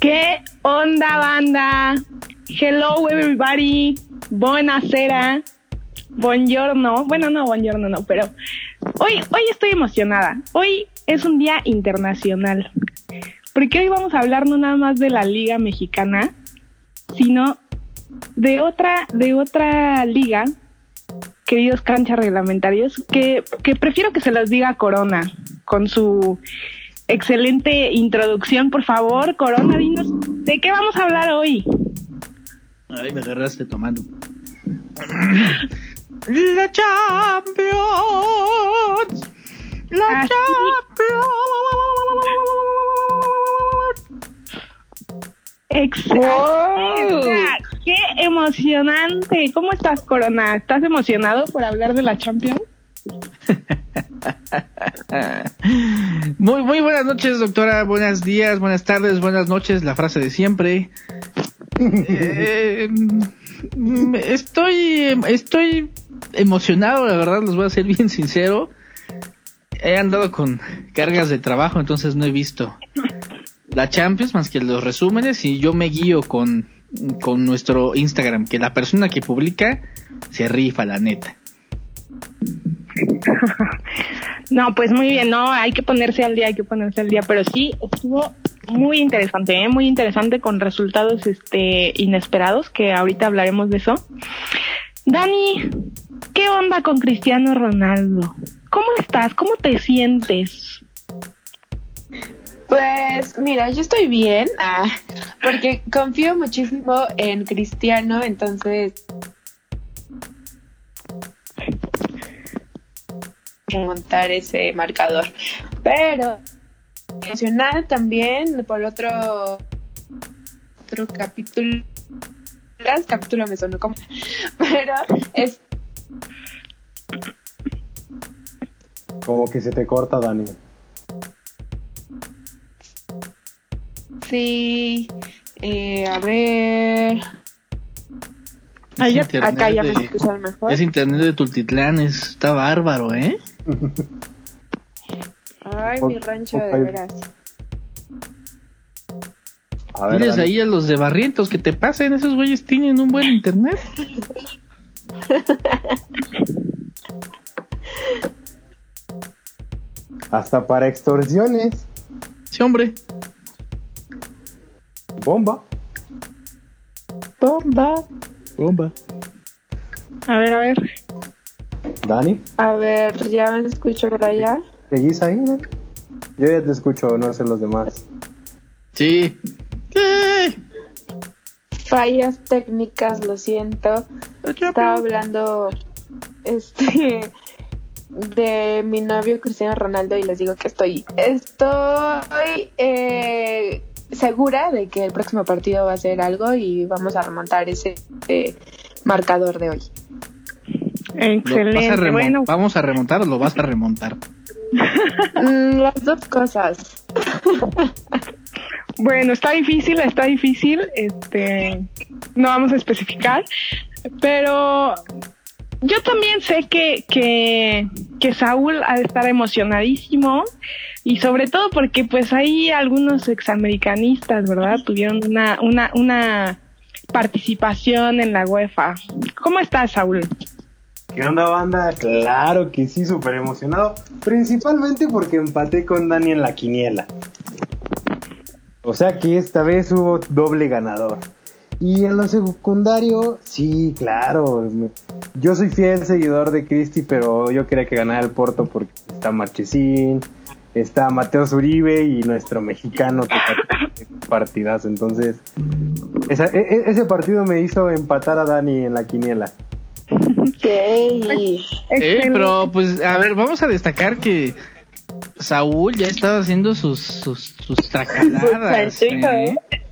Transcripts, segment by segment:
¿Qué onda, banda? Hello, everybody. Buenasera. Buongiorno. Bueno, no, buongiorno no, pero hoy, hoy estoy emocionada. Hoy es un día internacional. Porque hoy vamos a hablar no nada más de la Liga Mexicana, sino de otra, de otra liga, queridos canchas reglamentarios, que, que prefiero que se los diga Corona con su excelente introducción. Por favor, Corona, dinos, ¿de qué vamos a hablar hoy? Ay, me agarraste tomando. La Champions. La Así. Excelente. ¡Qué emocionante! ¿Cómo estás, Corona? ¿Estás emocionado por hablar de la Champions? Muy, muy buenas noches, doctora. Buenos días, buenas tardes, buenas noches. La frase de siempre. Eh, mm, estoy, estoy emocionado, la verdad, les voy a ser bien sincero. He andado con cargas de trabajo, entonces no he visto la Champions más que los resúmenes y yo me guío con, con nuestro Instagram, que la persona que publica se rifa, la neta. No, pues muy bien, no, hay que ponerse al día, hay que ponerse al día, pero sí estuvo muy interesante, ¿eh? muy interesante con resultados este inesperados, que ahorita hablaremos de eso. Dani, ¿qué onda con Cristiano Ronaldo? ¿Cómo estás? ¿Cómo te sientes? Pues mira, yo estoy bien, ah, porque confío muchísimo en Cristiano, entonces remontar ese marcador. Pero emocional también por otro otro capítulo. Capítulo me sonó como, pero es Como que se te corta, Dani. sí, eh, a ver, Es Ay, acá ya me de- escuchan mejor. Es internet de Tultitlán, es- está bárbaro, ¿eh? Ay, mi rancho de veras. A ver, Diles Dani. ahí a los de Barrientos que te pasen, esos güeyes tienen un buen internet. Hasta para extorsiones. Sí, hombre. Bomba. Bomba. Bomba. A ver, a ver. Dani, A ver, ya me escucho por allá. ¿seguís ahí? Yo ya te escucho, no sé los demás. Sí. Sí. Fallas técnicas, lo siento. Estaba hablando este de mi novio Cristiano Ronaldo y les digo que estoy estoy eh, segura de que el próximo partido va a ser algo y vamos a remontar ese eh, marcador de hoy. Vas a Excelente. remon- Bueno, ¿Vamos a remontar o lo vas a remontar? Mm, las dos cosas. Bueno, está difícil, está difícil, este, no vamos a especificar, pero yo también sé que, que, que Saúl ha de estar emocionadísimo y sobre todo porque pues hay algunos examericanistas, ¿verdad? Tuvieron una, una, una participación en la UEFA. ¿Cómo estás, Saúl? ¿Qué onda, banda? Claro que sí, súper emocionado. Principalmente porque empaté con Dani en la quiniela. O sea que esta vez hubo doble ganador. Y en lo secundario, sí, claro. Yo soy fiel seguidor de Cristi, pero yo quería que ganara el Porto porque está Marchesín, está Mateo Zuribe y nuestro mexicano que partidazo. Entonces, e- e- ese partido me hizo empatar a Dani en la quiniela. Ok. Eh, pero pues, a ver, vamos a destacar que Saúl ya estaba haciendo sus, sus, sus tracaladas. Santico, ¿eh? ¿eh?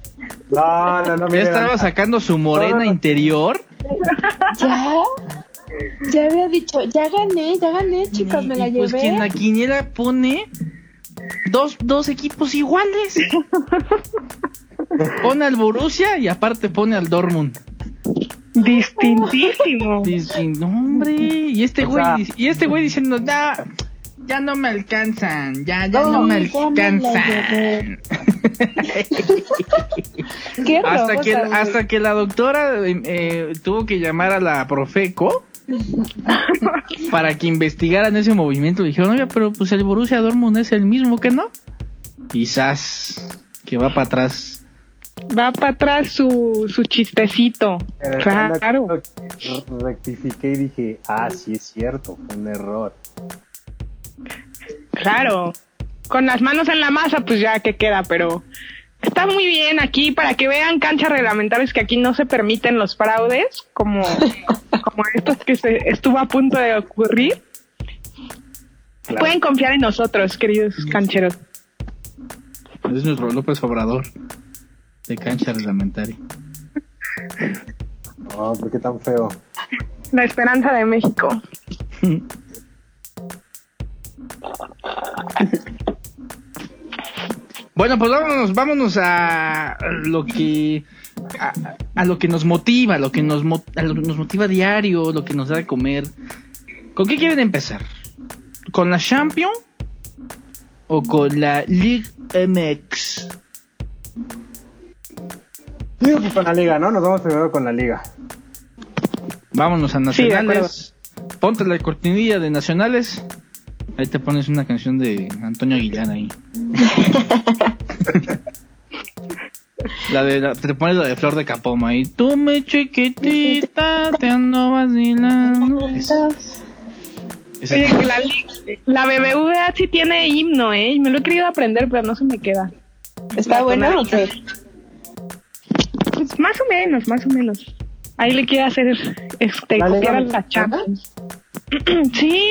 No, no, no, Ya estaba sacando su morena No, no, no. interior. Ya. Ya había dicho, ya gané, ya gané, chicos, me la y pues llevé. que en la quiniela pone dos, dos equipos iguales. pone al Borussia y aparte pone al Dortmund. Distintísimo. Dice, no, hombre. Y este O güey, y este güey diciendo, "Ya, ya no me alcanzan, ya, ya no, No, me alcanzan. hasta que hasta que la doctora eh, eh, tuvo que llamar a la Profeco para que investigaran ese movimiento. Dijeron, oye, pero pues el Borussia Dortmund es el mismo que no. Quizás que va para atrás. Va para atrás su, su chistecito. Claro. re- Rectifiqué y dije, ah, sí es cierto, fue un error. Claro. Con las manos en la masa, pues ya que queda, pero está muy bien aquí para que vean canchas reglamentarias que aquí no se permiten los fraudes, como, como estos que se estuvo a punto de ocurrir. Claro. Pueden confiar en nosotros, queridos cancheros. Es nuestro López Obrador de cancha reglamentaria. No, ¿por qué tan feo? La esperanza de México. Bueno, pues vámonos, vámonos a lo que a, a lo que nos motiva, lo que nos a lo que nos motiva diario, lo que nos da de comer. ¿Con qué quieren empezar? ¿Con la Champion o con la Ligue MX? Digo que con la liga, ¿no? Nos vamos primero con la liga. Vámonos a Sí, nacionales. Ponte la cortinilla de nacionales. Ahí te pones una canción de Antonio Aguilar ahí. la de la- te pones la de Flor de Capoma y tú me chiquitita te ando vacilando. Oye, que la, la BBVA sí tiene himno, ¿eh? Me lo he querido aprender, pero no se me queda. ¿Está bueno o qué? Más o menos, más o menos. Ahí le quiero hacer este, ¿La copiar a la Champions. sí,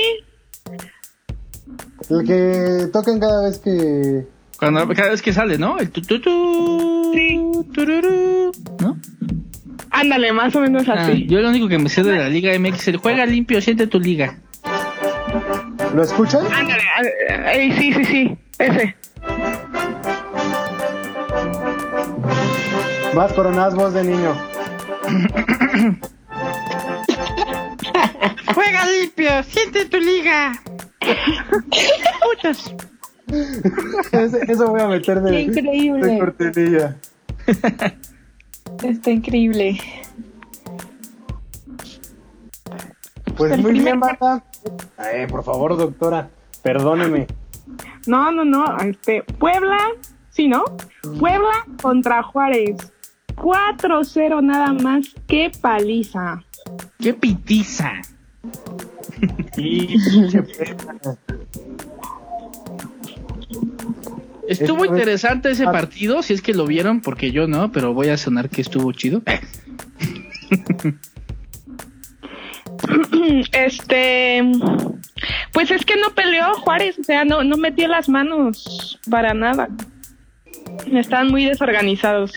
El que tocan cada vez que... Cuando, cada vez que sale, ¿no? El tu, tu, tu, Sí. tururú, ¿no? ándale, más o menos Ah, así. yo lo único que me sé de la Liga MX es el juega limpio, siente tu liga. ¿Lo escuchan? Ándale, ah, eh, sí, sí, sí, ese. Más coronadas voz de niño. Juega limpio, siente tu liga. Putas. Ese- Eso voy a meter de, Qué increíble. de cortinilla. Está increíble. Pues El muy primer bien, banda. Eh, por favor, doctora, perdóneme. No, no, no, este, Puebla, sí, ¿no? Puebla contra Juárez. 4-0 nada más, qué paliza. Qué pitiza. Estuvo interesante ese Ah. partido, si es que lo vieron, porque yo no, pero voy a sonar que estuvo chido. Este, pues es que no peleó Juárez, o sea, no, no metió las manos para nada. Están muy desorganizados.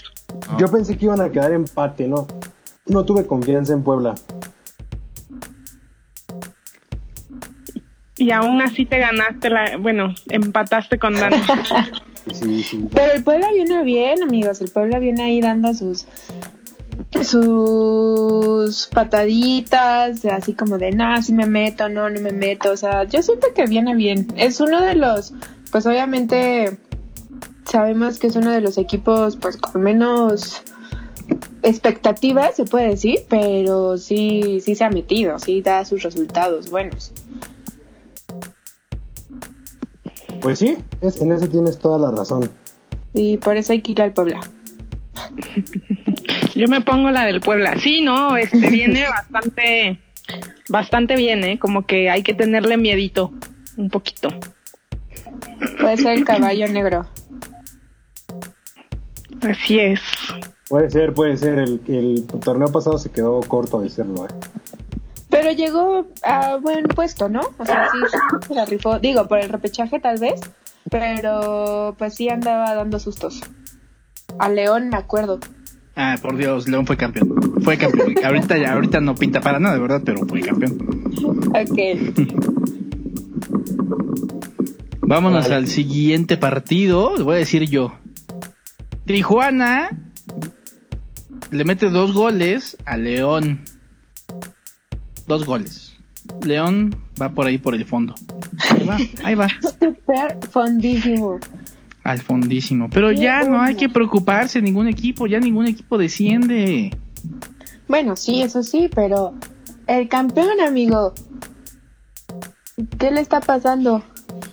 Yo pensé que iban a quedar empate, ¿no? No tuve confianza en Puebla. Y aún así te ganaste la, bueno, empataste con Dani. Sí, sí. Pero el Puebla viene bien, amigos. El Puebla viene ahí dando sus sus pataditas, así como de, no, si me meto, no, no me meto. O sea, yo siento que viene bien. Es uno de los, pues obviamente sabemos que es uno de los equipos, pues con menos expectativas, se puede decir, pero sí, sí se ha metido, sí da sus resultados buenos. Pues sí, es- en ese tienes toda la razón. Y por eso hay que ir al Puebla. Yo me pongo la del Puebla. Sí, no, este viene bastante, bastante bien, ¿eh? Como que hay que tenerle miedito, un poquito. Puede ser el caballo negro. Así es. Puede ser, puede ser. El, el torneo pasado se quedó corto de serlo, ¿eh? Pero llegó a buen puesto, ¿no? O sea, sí, se la rifó. Digo, por el repechaje tal vez, pero pues sí andaba dando sustos. A León me acuerdo. Ah, por Dios, León fue campeón. Fue campeón. ahorita ya, ahorita no pinta para nada, de verdad, pero fue campeón. Ok. Vámonos Vale. al siguiente partido, voy a decir yo. Tijuana le mete dos goles a León. Dos goles. León va por ahí por el fondo. Ahí va, ahí va. Super fondísimo. al fondísimo. Pero ya no hay que preocuparse, ningún equipo, ya ningún equipo desciende. Bueno, sí, eso sí, pero el campeón, amigo. ¿Qué le está pasando?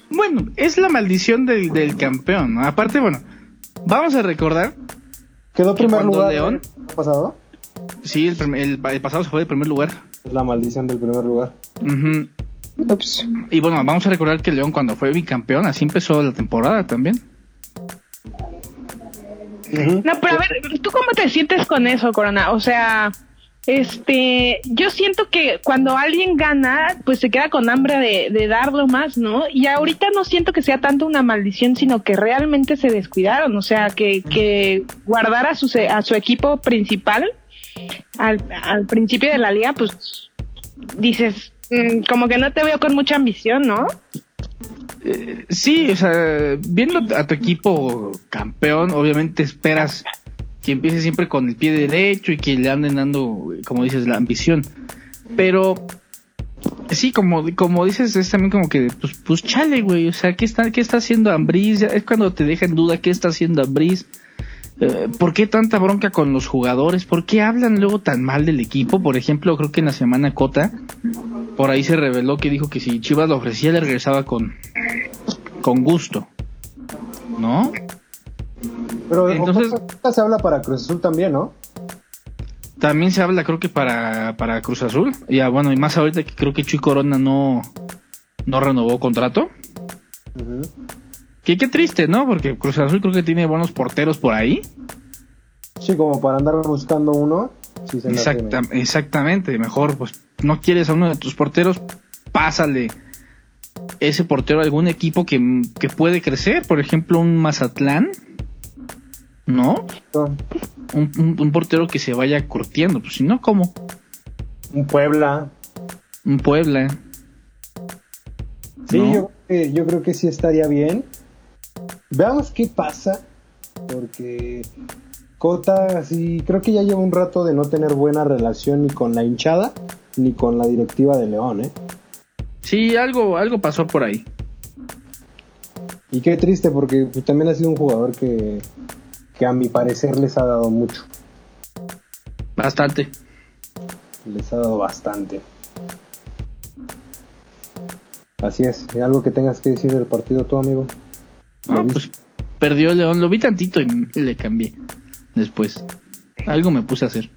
Bueno, es la maldición del, del campeón. ¿no? Aparte, bueno, vamos a recordar. Quedó ¿Que primer cuando lugar. León? ¿Ha pasado? Sí, el, el- el pasado se fue de primer lugar. Es la maldición del primer lugar. Ups. Y bueno, vamos a recordar que León cuando fue bicampeón, así empezó la temporada también. No, pero a ver, ¿tú cómo te sientes con eso, Corona? O sea, este, yo siento que cuando alguien gana, pues se queda con hambre de, de darlo más, ¿no? Y ahorita no siento que sea tanto una maldición, sino que realmente se descuidaron, o sea, que, guardar a su, a su equipo principal al, principio de la liga, pues dices, mm, como que no te veo con mucha ambición, ¿no? Sí, o sea, viendo a tu equipo campeón, obviamente esperas que empiece siempre con el pie derecho y que le anden dando, como dices, la ambición. Pero sí, como, como dices, es también como que, pues, pues chale, güey, o sea, ¿qué está, qué está haciendo Ambriz? Es cuando te deja en duda qué está haciendo Ambriz. Eh, ¿Por qué tanta bronca con los jugadores? ¿Por qué hablan luego tan mal del equipo? Por ejemplo, creo que en la semana Cota, por ahí se reveló que dijo que si Chivas lo ofrecía, le regresaba con, con gusto. ¿No? Pero Entonces- se habla para Cruz Azul también, ¿no? También se habla, creo que para, para Cruz Azul. Ya, bueno, y más ahorita que creo que Chuy Corona no, no renovó contrato. Ujú. Que qué triste, ¿no? Porque Cruz Azul creo que tiene buenos porteros por ahí. Sí, como para andar buscando uno. Sí, se Exacta- exactamente. Mejor, pues, no quieres a uno de tus porteros, pásale ese portero a algún equipo que, que puede crecer. Por ejemplo, un Mazatlán. ¿No? Un, un- un portero que se vaya curtiendo. Pues si no, ¿cómo? Un Puebla. Un Puebla. Sí, ¿no? yo, creo que- yo creo que sí estaría bien. Veamos qué pasa. Porque Cota, sí, creo que ya lleva un rato de no tener buena relación ni con la hinchada ni con la directiva de León, ¿eh? Sí, algo, algo pasó por ahí. Y qué triste porque pues, también ha sido un jugador que, que a mi parecer les ha dado mucho. Bastante. Les ha dado bastante. Así es. ¿Algo que tengas que decir del partido tú, amigo? ¿Lo Ah, viste? pues perdió León. Lo vi tantito y le cambié. Después. Algo me puse a hacer.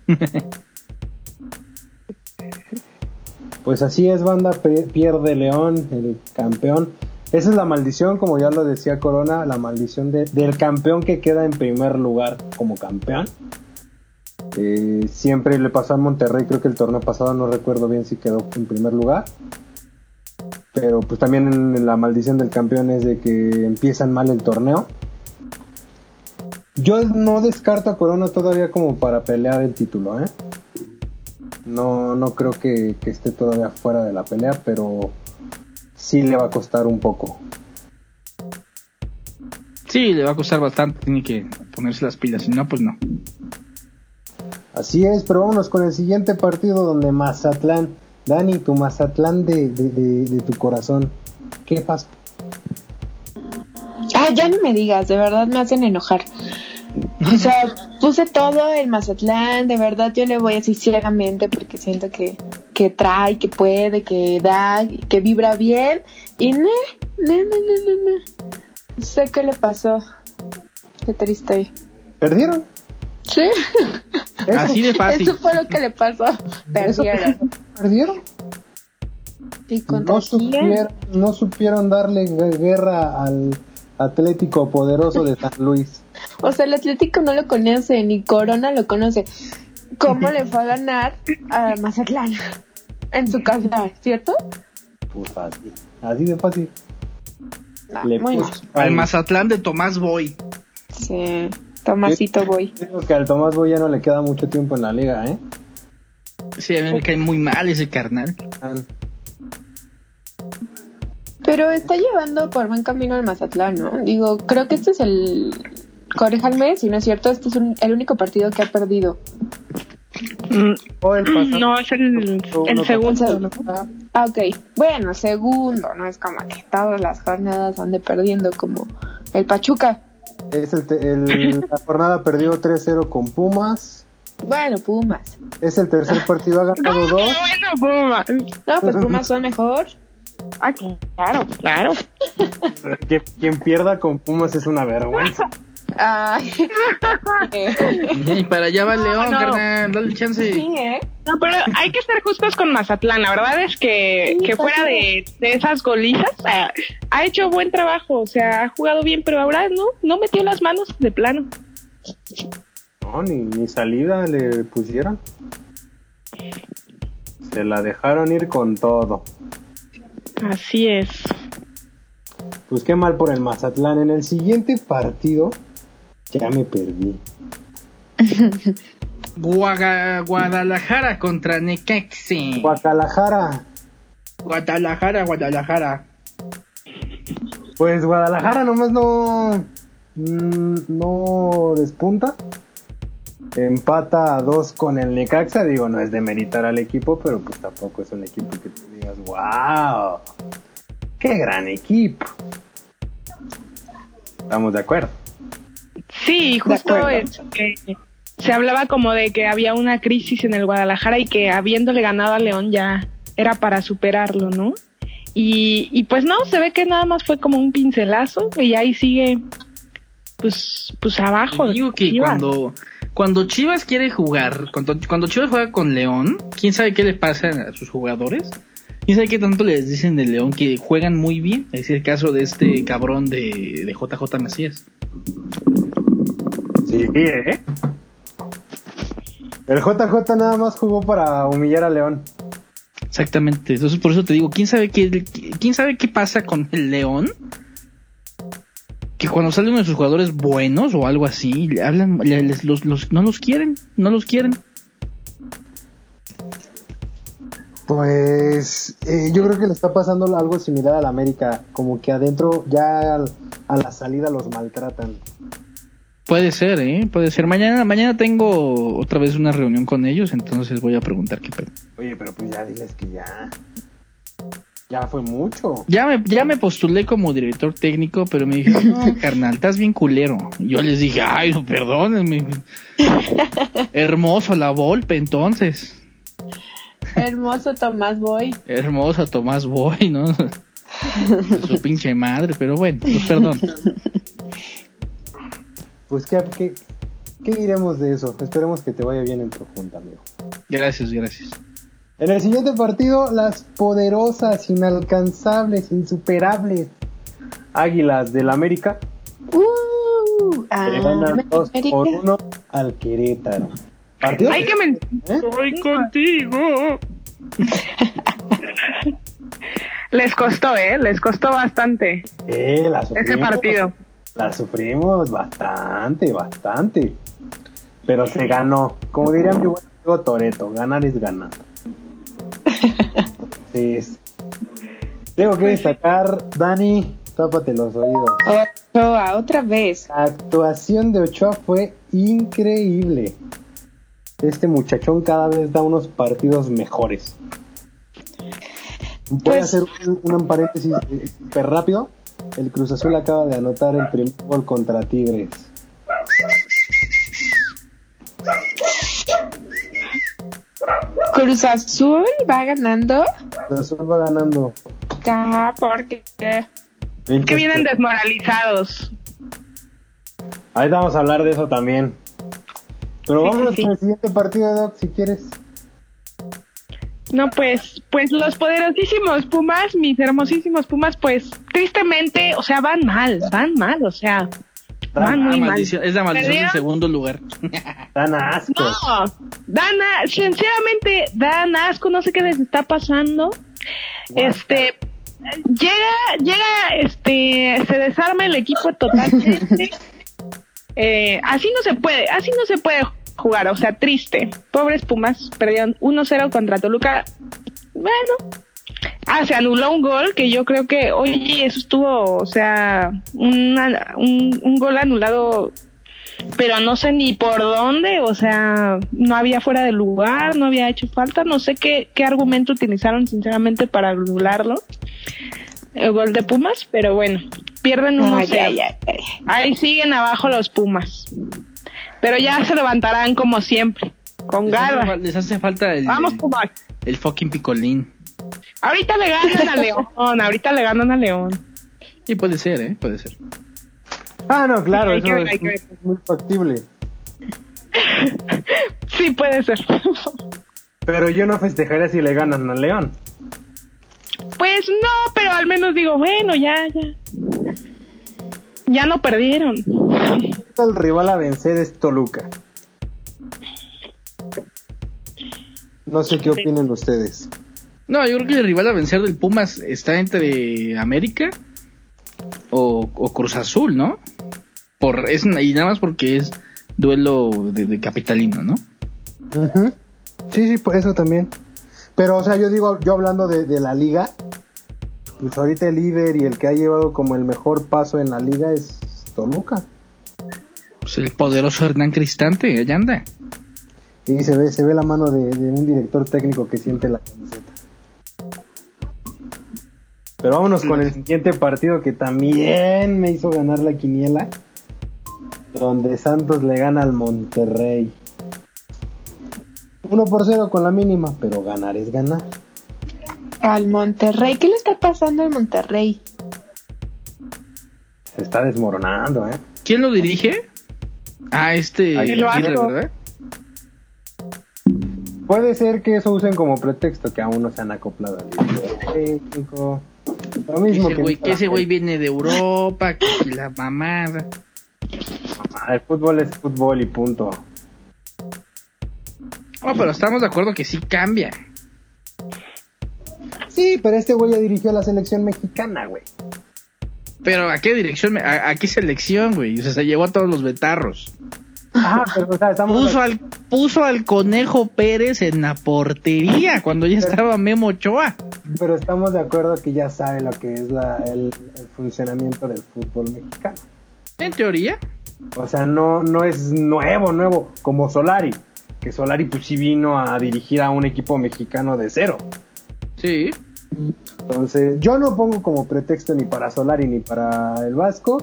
Pues así es, banda, pierde León, el campeón. Esa es la maldición, como ya lo decía Corona, la maldición de- del campeón que queda en primer lugar como campeón. Eh, siempre le pasó a Monterrey, creo que el torneo pasado no recuerdo bien si quedó en primer lugar. Pero pues también la maldición del campeón es de que empiezan mal el torneo. Yo no descarto a Corona todavía como para pelear el título, ¿eh? No, no creo que, que esté todavía fuera de la pelea, pero sí le va a costar un poco. Sí, le va a costar bastante. Tiene que ponerse las pilas. Si no, pues no. Así es, pero vámonos con el siguiente partido donde Mazatlán, Dani, tu Mazatlán de, de, de- de tu corazón, ¿qué pasa? Ah, ya no me digas, de verdad me hacen enojar. O sea, puse todo el Mazatlán, de verdad yo le voy así ciegamente porque siento que, que trae, que puede, que da, que vibra bien. Y no, no, no, no, no, no. Sé qué le pasó. Qué triste. ¿Perdieron? Sí, Así de fácil. eso fue lo que le pasó. Perdieron. ¿Perdieron? ¿Y contra No supieron, no supieron darle gu- guerra al Atlético Poderoso de San Luis. O sea, el Atlético no lo conoce, ni Corona lo conoce. ¿Cómo le fue a ganar a Mazatlán? En su casa, ¿cierto? Pues fácil, así de fácil. Ah, Le muy puso- mal. Al Mazatlán de Tomás Boy. Sí, Tomasito voy. Creo que al Tomás Boy ya no le queda mucho tiempo en la liga, ¿eh? Sí, a mí me cae muy mal ese carnal. Pero está llevando por buen camino al Mazatlán, ¿no? Digo, creo que este es el... Corréjanme si no es cierto, este es un- el único partido que ha perdido. Mm, O el pasado. No, es el, el segundo. Ah, ok. Bueno, segundo, no es como que todas las jornadas ande perdiendo como el Pachuca. Es el, la jornada perdió 3-0 con Pumas. Bueno, Pumas. Es el tercer partido, ha ganado ¿Cómo que dos. bueno, Pumas? No, pues Pumas son mejor. Ah, claro, claro. Quien pierda con Pumas es una vergüenza. Ay. Y para allá va el León, no. carnal, dale chance. Sí, ¿eh? No, pero hay que ser justos con Mazatlán. La verdad es que, Sí, que fuera de, de esas golizas, ha, ha hecho buen trabajo. O sea, ha jugado bien, pero ahora no, no metió las manos de plano. No, ni, ni salida le pusieron. Se la dejaron ir con todo. Así es. Pues qué mal por el Mazatlán. En el siguiente partido, ya me perdí. Guaga- Guadalajara contra Necaxe. Guadalajara. Guadalajara, Guadalajara. Pues Guadalajara nomás no. mm, No despunta. Empata a dos con el Necaxa. Digo, no es de meritar al equipo, pero pues tampoco es un equipo que tú digas, wow. Qué gran equipo. Estamos de acuerdo. Sí, justo es que se hablaba como de que había una crisis en el Guadalajara y que habiéndole ganado a León ya era para superarlo, ¿no? Y, y pues no, se ve que nada más fue como un pincelazo y ahí sigue pues pues abajo. Digo que Chivas. cuando, cuando Chivas quiere jugar, cuando, cuando Chivas juega con León, quién sabe qué le pasa a sus jugadores. Quién sabe qué tanto les dicen de León que juegan muy bien. Es el caso de este cabrón de, de JJ Macías. Sí, ¿eh? El JJ nada más jugó para humillar a León. Exactamente. Entonces por eso te digo, quién sabe qué, quién sabe qué pasa con el León. Que cuando sale uno de sus jugadores buenos o algo así, le hablan, le- les- los, los- no los quieren, no los quieren. Pues eh, yo creo que le está pasando algo similar al América, como que adentro ya al- a la salida los maltratan. Puede ser, ¿eh? Puede ser. Mañana, mañana tengo otra vez una reunión con ellos, entonces voy a preguntar qué pedo. Oye, pero pues ya diles que ya. Ya fue mucho. Ya me, ya me postulé como director técnico, pero me dijeron, no, carnal, estás bien culero. Y yo les dije, ay, perdónenme. Hermoso la Volpe, entonces. Hermoso Tomás Boy. Hermosa Tomás Boy, ¿no? Su pinche madre, pero bueno, pues perdón. Pues ¿qué, qué, qué diremos de eso? Esperemos que te vaya bien en tu junta, amigo. Gracias, gracias. En el siguiente partido, las poderosas, inalcanzables, insuperables Águilas del América Uh, ah, le ganan 2 América. por 1 al Querétaro. Partido Hay que men- ¿Eh? Voy contigo. les costó, ¿eh? Les costó bastante Eh, la ese partido. La sufrimos bastante, bastante. Pero se ganó. Como diría mi buen amigo Toreto, ganar es ganar. Entonces, tengo que destacar, Dani, tápate los oídos. Ochoa, otra vez. La actuación de Ochoa fue increíble. Este muchachón cada vez da unos partidos mejores. A Pues- hacer un, un paréntesis eh, súper rápido. El Cruz Azul acaba de anotar el primer gol contra Tigres. Cruz Azul va ganando. Cruz Azul va ganando. Ah, porque Que vienen desmoralizados. Ahí vamos a hablar de eso también. Pero Sí, vámonos sí, sí. con el siguiente partido, Doc, si quieres. No, pues, pues los poderosísimos Pumas, mis hermosísimos Pumas, pues tristemente, o sea, van mal, van mal, o sea, van Ah, muy mal. maldición- es la maldición del segundo lugar. Dan asco. No, dan, a- sinceramente, dan asco, no sé qué les está pasando. Este, llega, llega, este, se desarma el equipo totalmente. Eh, así no se puede, así no se puede jugar, o sea, triste. Pobres Pumas perdieron 1-0 contra Toluca. Bueno, ah, se anuló un gol que yo creo que, oye, eso estuvo, o sea, una- un, un gol anulado pero no sé ni por dónde, o sea, no había fuera de lugar, no había hecho falta, no sé qué, qué argumento utilizaron sinceramente para anularlo, el gol de Pumas, pero bueno, Pierden uno Ay, cero. ay, ay, ay. Ahí siguen abajo los Pumas. Pero ya se levantarán como siempre, con Les garra. les hace falta el, Vamos, el, fucking picolín. Ahorita le ganan a León, ahorita le ganan a León. Y puede ser, ¿eh? Puede ser. Ah, no, claro, Hay eso que ver, hay es que ver. muy factible. Sí, puede ser. Pero yo no festejaría si le ganan a León. Pues no, pero al menos digo, bueno, ya, ya. Ya no perdieron. El rival a vencer es Toluca. No sé qué opinen ustedes. No, yo creo que el rival a vencer del Pumas está entre América o, o Cruz Azul, ¿no? Por, es, y nada más porque es duelo de, de capitalino, ¿no? Ujú. Sí, sí, por eso también. Pero, o sea, yo digo, yo hablando de, de la liga, pues ahorita el líder y el que ha llevado como el mejor paso en la liga es Toluca. Pues el poderoso Hernán Cristante, allá anda. Y se ve, se ve la mano de, de un director técnico que siente la camiseta. Pero vámonos con el siguiente partido que también me hizo ganar la quiniela. Donde Santos le gana al Monterrey. 1 por 0 con la mínima, pero ganar es ganar. Al Monterrey. ¿Qué le está pasando al Monterrey? Se está desmoronando, ¿eh? ¿Quién lo dirige? Ah, este Aguirre. ¿verdad? Puede ser que eso usen como pretexto que aún no se han acoplado al técnico. Lo mismo ese que güey, que ese güey viene de Europa, que la mamada. El fútbol es fútbol y punto. Oh, pero estamos de acuerdo que sí cambia. Sí, pero este güey ya dirigió a la selección mexicana, güey. Pero ¿a qué dirección? ¿A, a qué selección, güey? O sea, se llevó a todos los betarros. Ah, pero o sea, estamos Puso al, puso al Conejo Pérez en la portería cuando ya estaba Memo Ochoa. pero estamos de acuerdo que ya sabe lo que es la, el, el funcionamiento del fútbol mexicano. En teoría. O sea, no, no es nuevo, nuevo, como Solari. Que Solari pues sí vino a dirigir a un equipo mexicano de cero. Sí. Entonces, yo no pongo como pretexto ni para Solari ni para el Vasco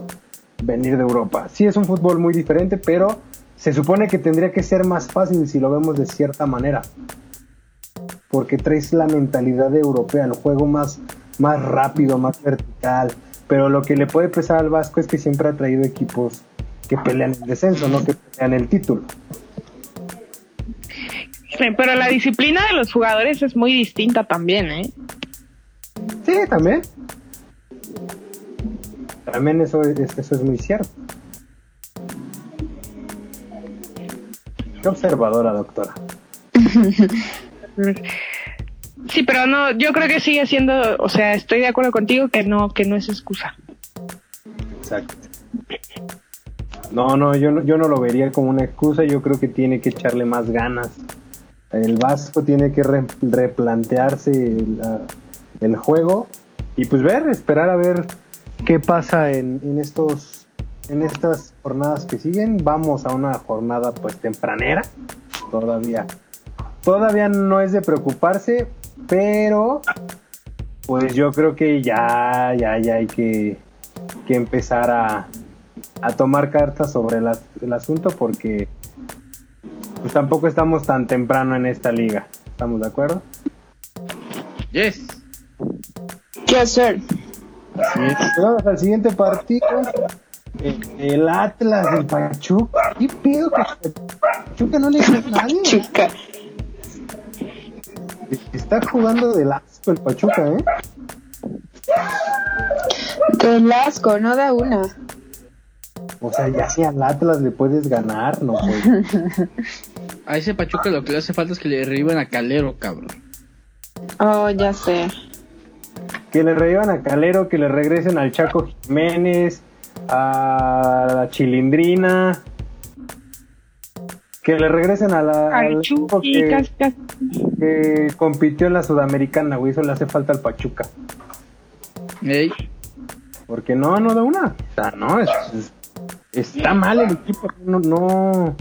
venir de Europa. Sí es un fútbol muy diferente, pero se supone que tendría que ser más fácil si lo vemos de cierta manera. Porque traes la mentalidad europea, el juego más, más rápido, más vertical. Pero lo que le puede pesar al Vasco es que siempre ha traído equipos que pelean el descenso, no que pelean el título. Sí, pero la disciplina de los jugadores es muy distinta también, ¿eh? Sí, también. También eso es, eso es muy cierto. Qué observadora, doctora. Sí, pero no, yo creo que sigue siendo, o sea, estoy de acuerdo contigo que no, que no es excusa. Exacto. No, no, yo no, yo no lo vería como una excusa. Yo creo que tiene que echarle más ganas. El Vasco tiene que re- replantearse el, ah, el juego y pues ver, esperar a ver qué pasa en, en estos en estas jornadas que siguen. Vamos a una jornada pues tempranera. Todavía todavía no es de preocuparse, pero pues yo creo que ya ya ya hay que que empezar a, a tomar cartas sobre el asunto porque pues tampoco estamos tan temprano en esta liga. ¿Estamos de acuerdo? Yes. Sir. Pues Vamos al siguiente partido. Eh, El Atlas del Pachuca. ¿Qué pedo que Pachuca no le gana a nadie? Chica. Está jugando del asco el Pachuca, ¿eh? Del asco, no da una. O sea, ya si al Atlas le puedes ganar, no pues. A ese Pachuca lo que le hace falta es que le revivan a Calero, cabrón. Oh, ya sé. Que le revivan a Calero, que le regresen al Chaco Jiménez, a la Chilindrina. Que le regresen a la, al equipo que, compitió en la Sudamericana, güey. Eso le hace falta al Pachuca. Ey. Porque no, no da una. O sea, no, es, es- está mal el equipo. No, no,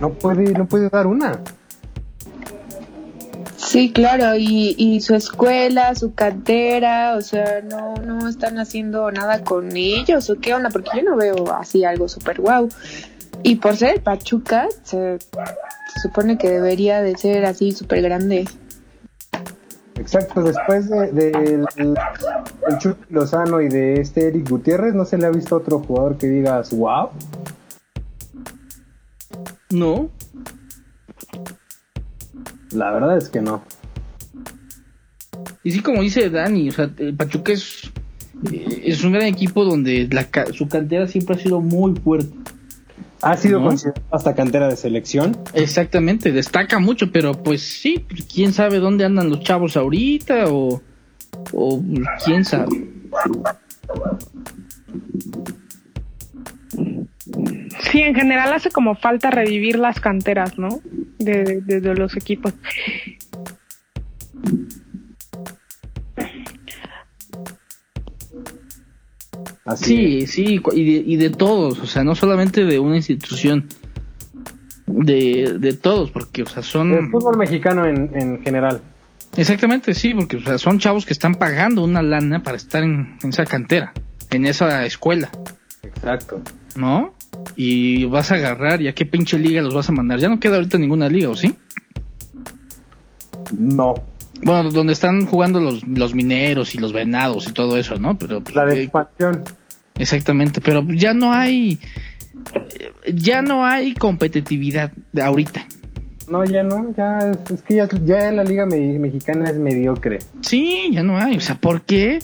no puede, no puede dar una. Sí, claro, y, y su escuela, su cantera, o sea, no, no están haciendo nada con ellos, o qué onda, porque yo no veo así algo súper guau. Y por ser Pachuca, se, se supone que debería de ser así súper grande. Exacto, después de, de el, el Chucky Lozano y de este Eric Gutiérrez, no se le ha visto otro jugador que digas, wow. No. La verdad es que no. Y sí, como dice Dani, o sea, el Pachuca es, eh, es un gran equipo donde la, su cantera siempre ha sido muy fuerte. Ha sido ¿No? considerado hasta cantera de selección. Exactamente, destaca mucho, pero pues sí, pues, quién sabe dónde andan los chavos ahorita o, o pues, quién sabe. Sí, en general hace como falta revivir las canteras, ¿no? De, de, de los equipos. Así Sí, sí, y de, y de todos, o sea, no solamente de una institución, de, de todos, porque, o sea, son... El fútbol mexicano en, en general. Exactamente, sí, porque o sea, son chavos que están pagando una lana para estar en, en esa cantera, en esa escuela, Exacto. ¿no? Y vas a agarrar, ¿y a qué pinche liga los vas a mandar? Ya no queda ahorita ninguna liga, ¿o sí? No. Bueno, donde están jugando los, los mineros y los venados y todo eso, ¿no? Pero pues, La de eh, expansión. exactamente, pero ya no hay ya no hay competitividad de ahorita. No, ya no. Ya es, es que ya, ya la liga me- mexicana es mediocre. Sí, ya no hay, o sea, ¿por qué?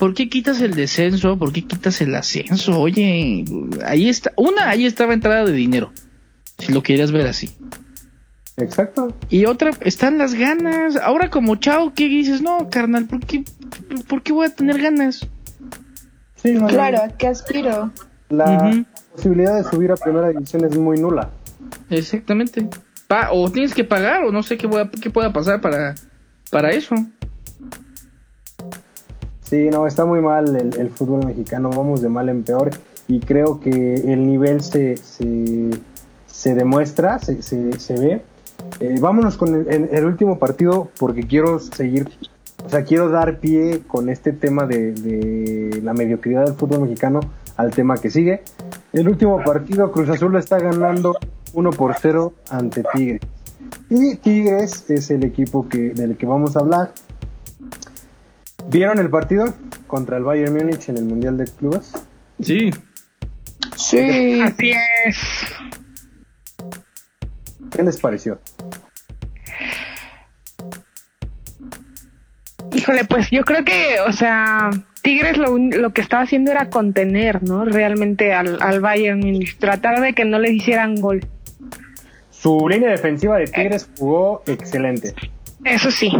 ¿Por qué quitas el descenso? ¿Por qué quitas el ascenso? Oye, ahí está, una, ahí estaba entrada de dinero, si lo quieres ver así. Exacto. Y otra, están las ganas. Ahora como chao, ¿qué dices? No, carnal, ¿por qué, ¿por qué voy a tener ganas? Sí. Claro, ¿a qué aspiro? La posibilidad de subir a primera división es muy nula. Exactamente. Pa- o tienes que pagar, o no sé qué, voy a- qué pueda pasar para, para eso. Sí, no, está muy mal el, fútbol mexicano, vamos de mal en peor y creo que el nivel se, se, demuestra, se, se, ve. Eh, vámonos con el, último partido porque quiero seguir, o sea, quiero dar pie con este tema de, la mediocridad del fútbol mexicano al tema que sigue. El último partido, Cruz Azul está ganando 1 por 0 ante Tigres. Y Tigres es el equipo del que vamos a hablar. ¿Vieron el partido contra el Bayern Múnich en el Mundial de Clubes? Sí. Sí. Así es. ¿Qué les pareció? Híjole, pues yo creo que, o sea, Tigres lo, un- lo que estaba haciendo era contener, ¿no? Realmente al, al Bayern Múnich, tratar de que no le hicieran gol. Su línea defensiva de Tigres jugó excelente. Eso sí.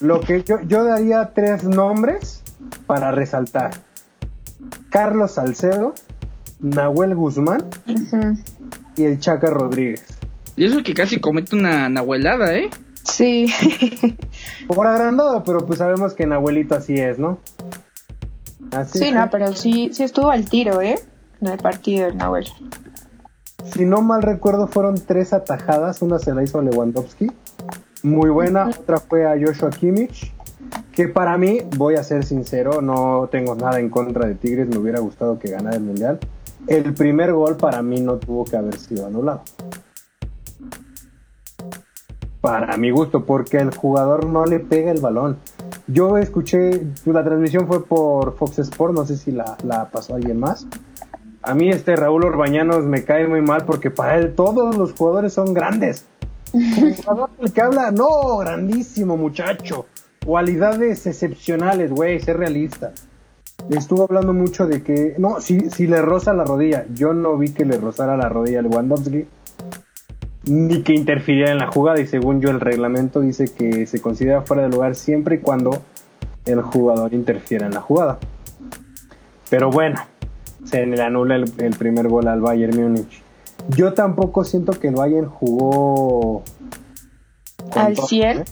Lo que yo, yo daría tres nombres para resaltar. Carlos Salcedo, Nahuel Guzmán y el Chaca Rodríguez. Y eso que casi comete una nahuelada, ¿eh? Sí. Por agrandado, pero pues sabemos que Nahuelito así es, ¿no? Así sí, que, no, pero sí, sí estuvo al tiro, ¿eh? En el partido del Nahuel. si no mal recuerdo, fueron tres atajadas. Una se la hizo a Lewandowski. Muy buena. Otra fue a Joshua Kimmich. Que para mí, voy a ser sincero, no tengo nada en contra de Tigres. Me hubiera gustado que ganara el Mundial. El primer gol para mí no tuvo que haber sido anulado. Para mi gusto, porque el jugador no le pega el balón. Yo escuché, la transmisión fue por Fox Sport, no sé si la, la pasó alguien más. A mí este Raúl Orbañanos me cae muy mal porque para él todos los jugadores son grandes. El que habla, no, grandísimo muchacho. Cualidades excepcionales, güey, ser realista. Estuvo hablando mucho de que, no, si, si le roza la rodilla. Yo no vi que le rozara la rodilla a Lewandowski, ni que interfiriera en la jugada. Y según yo, el reglamento dice que se considera fuera de lugar siempre y cuando el jugador interfiera en la jugada. Pero bueno, se le anula el, el primer gol al Bayern Múnich. Yo tampoco siento que el Bayern jugó Al todo, 100. ¿eh?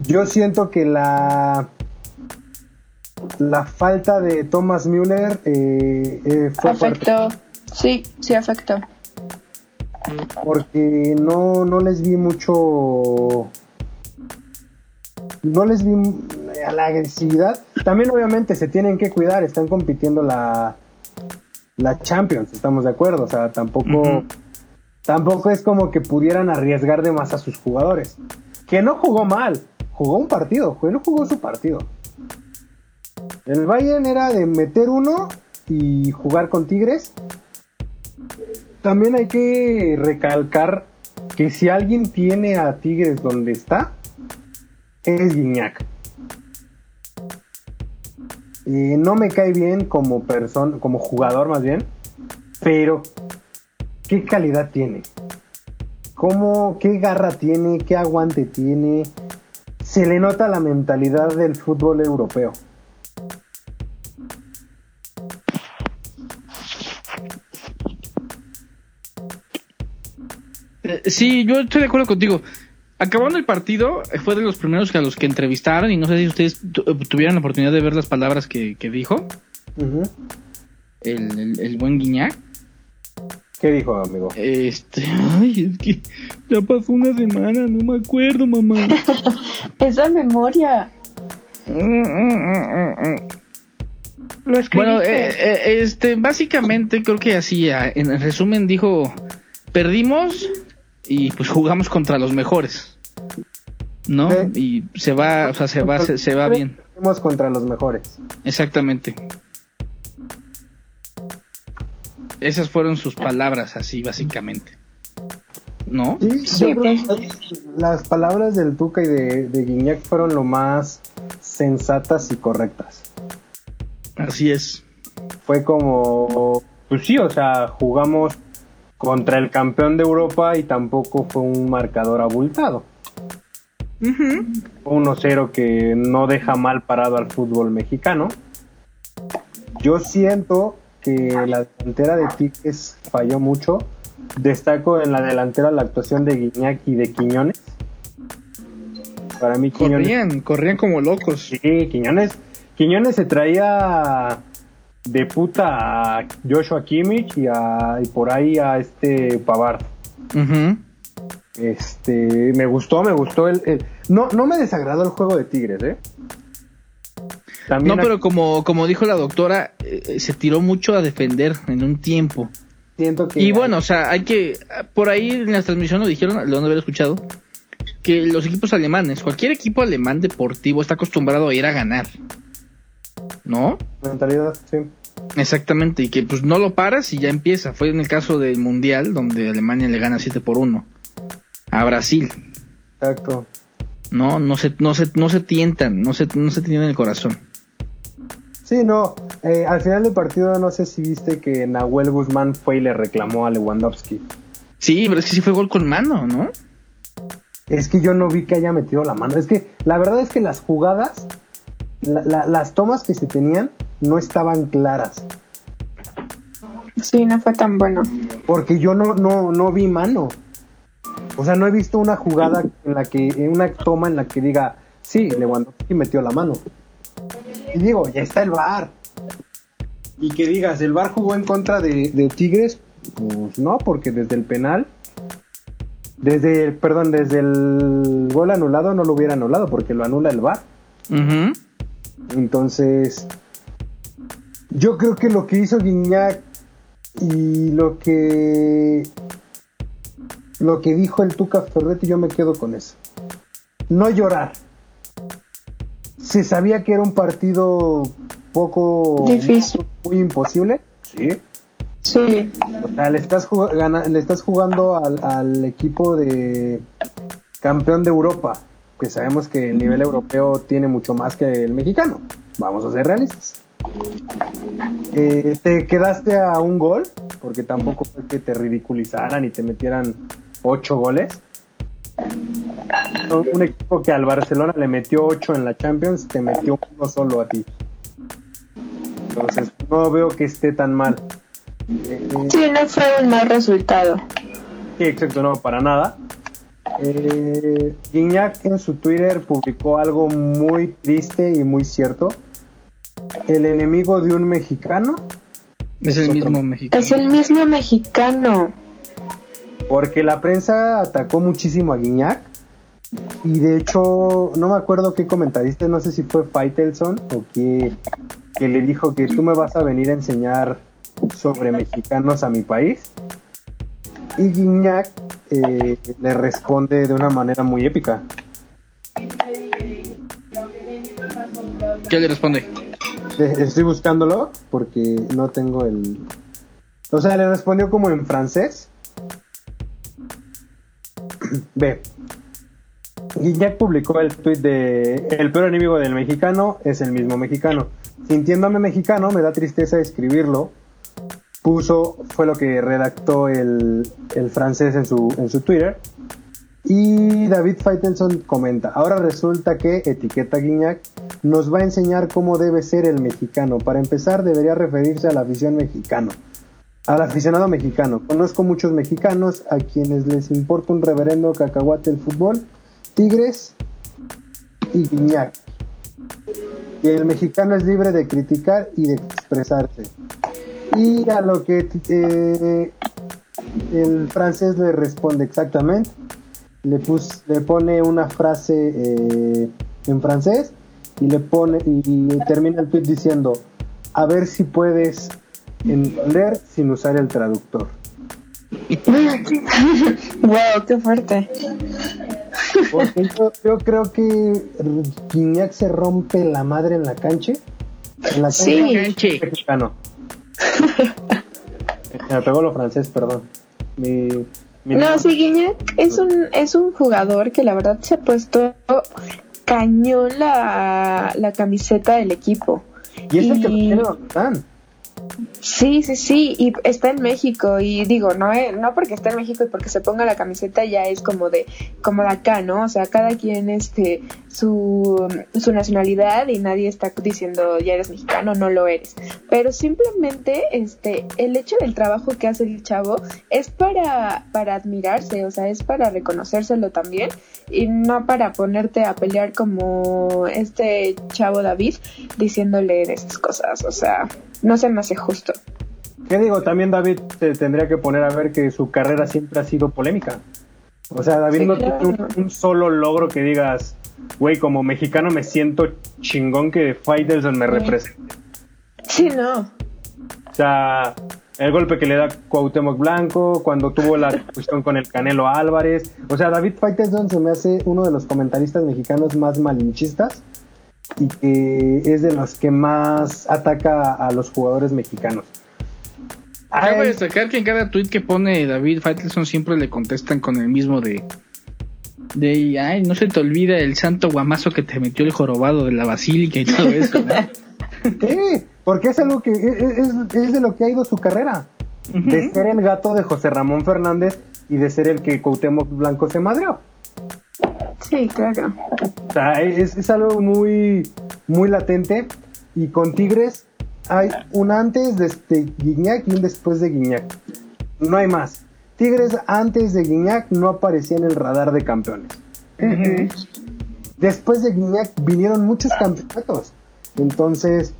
Yo siento que la la falta de Thomas Müller eh, eh, fue. Afectó. Sí, sí afectó. porque no, no les vi mucho no les vi a la agresividad. También obviamente se tienen que cuidar, están compitiendo la, la Champions, estamos de acuerdo. O sea, tampoco, tampoco es como que pudieran arriesgar de más a sus jugadores. Que no jugó mal, jugó un partido, no jugó su partido. El Bayern era de meter uno y jugar con Tigres. También hay que recalcar que si alguien tiene a Tigres donde está, es Guiñac. Eh, no me cae bien como persona, como jugador más bien, pero qué calidad tiene. ¿Cómo, qué garra tiene, qué aguante tiene. Se le nota la mentalidad del fútbol europeo. Eh, sí, yo estoy de acuerdo contigo. Acabando el partido, eh, fue de los primeros a los que entrevistaron y no sé si ustedes eh, tuvieron la oportunidad de ver las palabras que, que dijo el, el- el buen Guiñac. ¿Qué dijo, amigo? Este, ay, es que ya pasó una semana, no me acuerdo, mamá. Esa memoria. Lo. Bueno, eh, eh, este, básicamente creo que así, ah, en resumen dijo, perdimos y pues jugamos contra los mejores, ¿no? Sí. Y se va, o sea, se va, se, se va bien, Perdimos contra los mejores. exactamente. Esas fueron sus palabras, así básicamente, ¿no? Sí, Sí, yo creo que las palabras del Tuca y de, de Guiñac fueron lo más sensatas y correctas. Así es. Fue como, pues sí, o sea, jugamos contra el campeón de Europa y tampoco fue un marcador abultado. 1-0 que no deja mal parado al fútbol mexicano. Yo siento que la delantera de Tigres falló mucho. Destaco en la delantera la actuación de Guiñac y de Quiñones. Para mí Quiñones Corrían, corrían como locos. Sí, Quiñones, Quiñones se traía de puta a Joshua Kimmich y, a, y por ahí a este Pavard. Este, me gustó, me gustó el, el- no, no me desagradó el juego de Tigres, eh. También No, pero como, como dijo la doctora, eh, se tiró mucho a defender en un tiempo. siento que Y bueno, o sea, hay que. Por ahí en la transmisión lo dijeron, lo han de haber escuchado, que los equipos alemanes, cualquier equipo alemán deportivo está acostumbrado a ir a ganar. ¿No? mentalidad, sí. Exactamente, y que pues no lo paras y ya empieza. Fue en el caso del Mundial, donde Alemania le gana 7 por 1 a Brasil. Exacto. No, no se, no se, no se tientan, no se, no se tienen el corazón. Sí, no, eh, al final del partido no sé si viste que Nahuel Guzmán fue y le reclamó a Lewandowski. Sí, pero es que sí fue gol con mano, ¿no? Es que yo no vi que haya metido la mano. Es que la verdad es que las jugadas, la- la- las tomas que se tenían no estaban claras. Sí, no fue tan bueno. Porque yo no, no, no vi mano. O sea, no he visto una jugada en la que, en una toma en la que diga, sí, Lewandowski metió la mano. Y digo, ya está el VAR. Y que digas, ¿el VAR jugó en contra de, de Tigres? Pues no, porque desde el penal, desde el, perdón, desde el gol anulado no lo hubiera anulado porque lo anula el VAR. Ujú. Entonces, yo creo que lo que hizo Guiñac y lo que lo que dijo el Tuca Ferretti, yo me quedo con eso. No llorar. Se sabía que era un partido poco Difícil. muy imposible. Sí. Sí, O sea, le estás, jug- gana- le estás jugando al, al equipo de campeón de Europa, que sabemos que el nivel europeo tiene mucho más que el mexicano. Vamos a ser realistas. Eh, te quedaste a un gol, porque tampoco fue que te ridiculizaran y te metieran ocho goles. Un equipo que al Barcelona le metió ocho en la Champions, te metió uno solo a ti. Entonces, no veo que esté tan mal. Eh, eh, sí, no fue un mal resultado. Sí, exacto, no, para nada. Eh, Guiñac en su Twitter publicó algo muy triste y muy cierto. El enemigo de un mexicano. Es el mismo mexicano. Es el mismo mexicano. Porque la prensa atacó muchísimo a Guiñac. Y de hecho, no me acuerdo qué comentariste, no sé si fue Faitelson o que, que le dijo que tú me vas a venir a enseñar sobre mexicanos a mi país. Y Guiñac eh, le responde de una manera muy épica. ¿Qué le responde? Estoy buscándolo porque no tengo el... O sea, le respondió como en francés. Ve. Guiñac publicó el tweet de El peor enemigo del mexicano es el mismo mexicano. Sintiéndome mexicano, me da tristeza escribirlo. Puso, fue lo que redactó el, el francés en su, en su Twitter. Y David Faitelson comenta, ahora resulta que etiqueta Guiñac nos va a enseñar cómo debe ser el mexicano. Para empezar, debería referirse a la afición mexicano, al aficionado mexicano. Conozco muchos mexicanos a quienes les importa un reverendo cacahuate el fútbol, Tigres y Guiñac. Y el mexicano es libre de criticar y de expresarse. Y a lo que eh, el francés le responde exactamente le, pus, le pone una frase eh, en francés y le pone y, termina el tweet diciendo a ver si puedes leer sin usar el traductor. wow, qué fuerte. Porque yo, yo creo que Guiñac se rompe la madre en la cancha. En la Sí. Canche. mexicano. Me lo francés, perdón. Mi, mi No, sí, Guiñac es un, es un jugador que la verdad se ha puesto cañón la, la camiseta del equipo. Y es el que y- tiene donde están. Sí, sí, sí, y está en México y digo, no eh, no porque esté en México y porque se ponga la camiseta ya es como de como de acá, ¿no? O sea, cada quien este su su nacionalidad y nadie está diciendo ya eres mexicano, no lo eres. Pero simplemente este el hecho del trabajo que hace el chavo es para para admirarse, o sea, es para reconocérselo también y no para ponerte a pelear como este chavo David diciéndole de esas cosas, o sea, no se me hace justo. ¿Qué digo? También David se tendría que poner a ver que su carrera siempre ha sido polémica. O sea, David Sí, no claro. tiene un, un solo logro que digas, güey, como mexicano me siento chingón que Faitelson me represente. Sí, no. O sea, el golpe que le da Cuauhtémoc Blanco, cuando tuvo la discusión con el Canelo Álvarez. O sea, David Faitelson se me hace uno de los comentaristas mexicanos más malinchistas y que es de los que más ataca a los jugadores mexicanos. Cabe destacar que en cada tweet que pone David Faitelson siempre le contestan con el mismo de. De, ay, no se te olvida el santo guamazo que te metió el jorobado de la basílica y todo eso. Sí, porque es algo que es, es- es de lo que ha ido su carrera. De ser el gato de José Ramón Fernández y de ser el que Cuauhtémoc Blanco se madreó. Sí, claro. O sea, es, es algo muy, muy latente. Y con Tigres hay un antes de este Guiñac y un después de Guiñac. No hay más. Tigres antes de Guiñac no aparecía en el radar de campeones. Después de Guiñac vinieron muchos campeonatos. Entonces,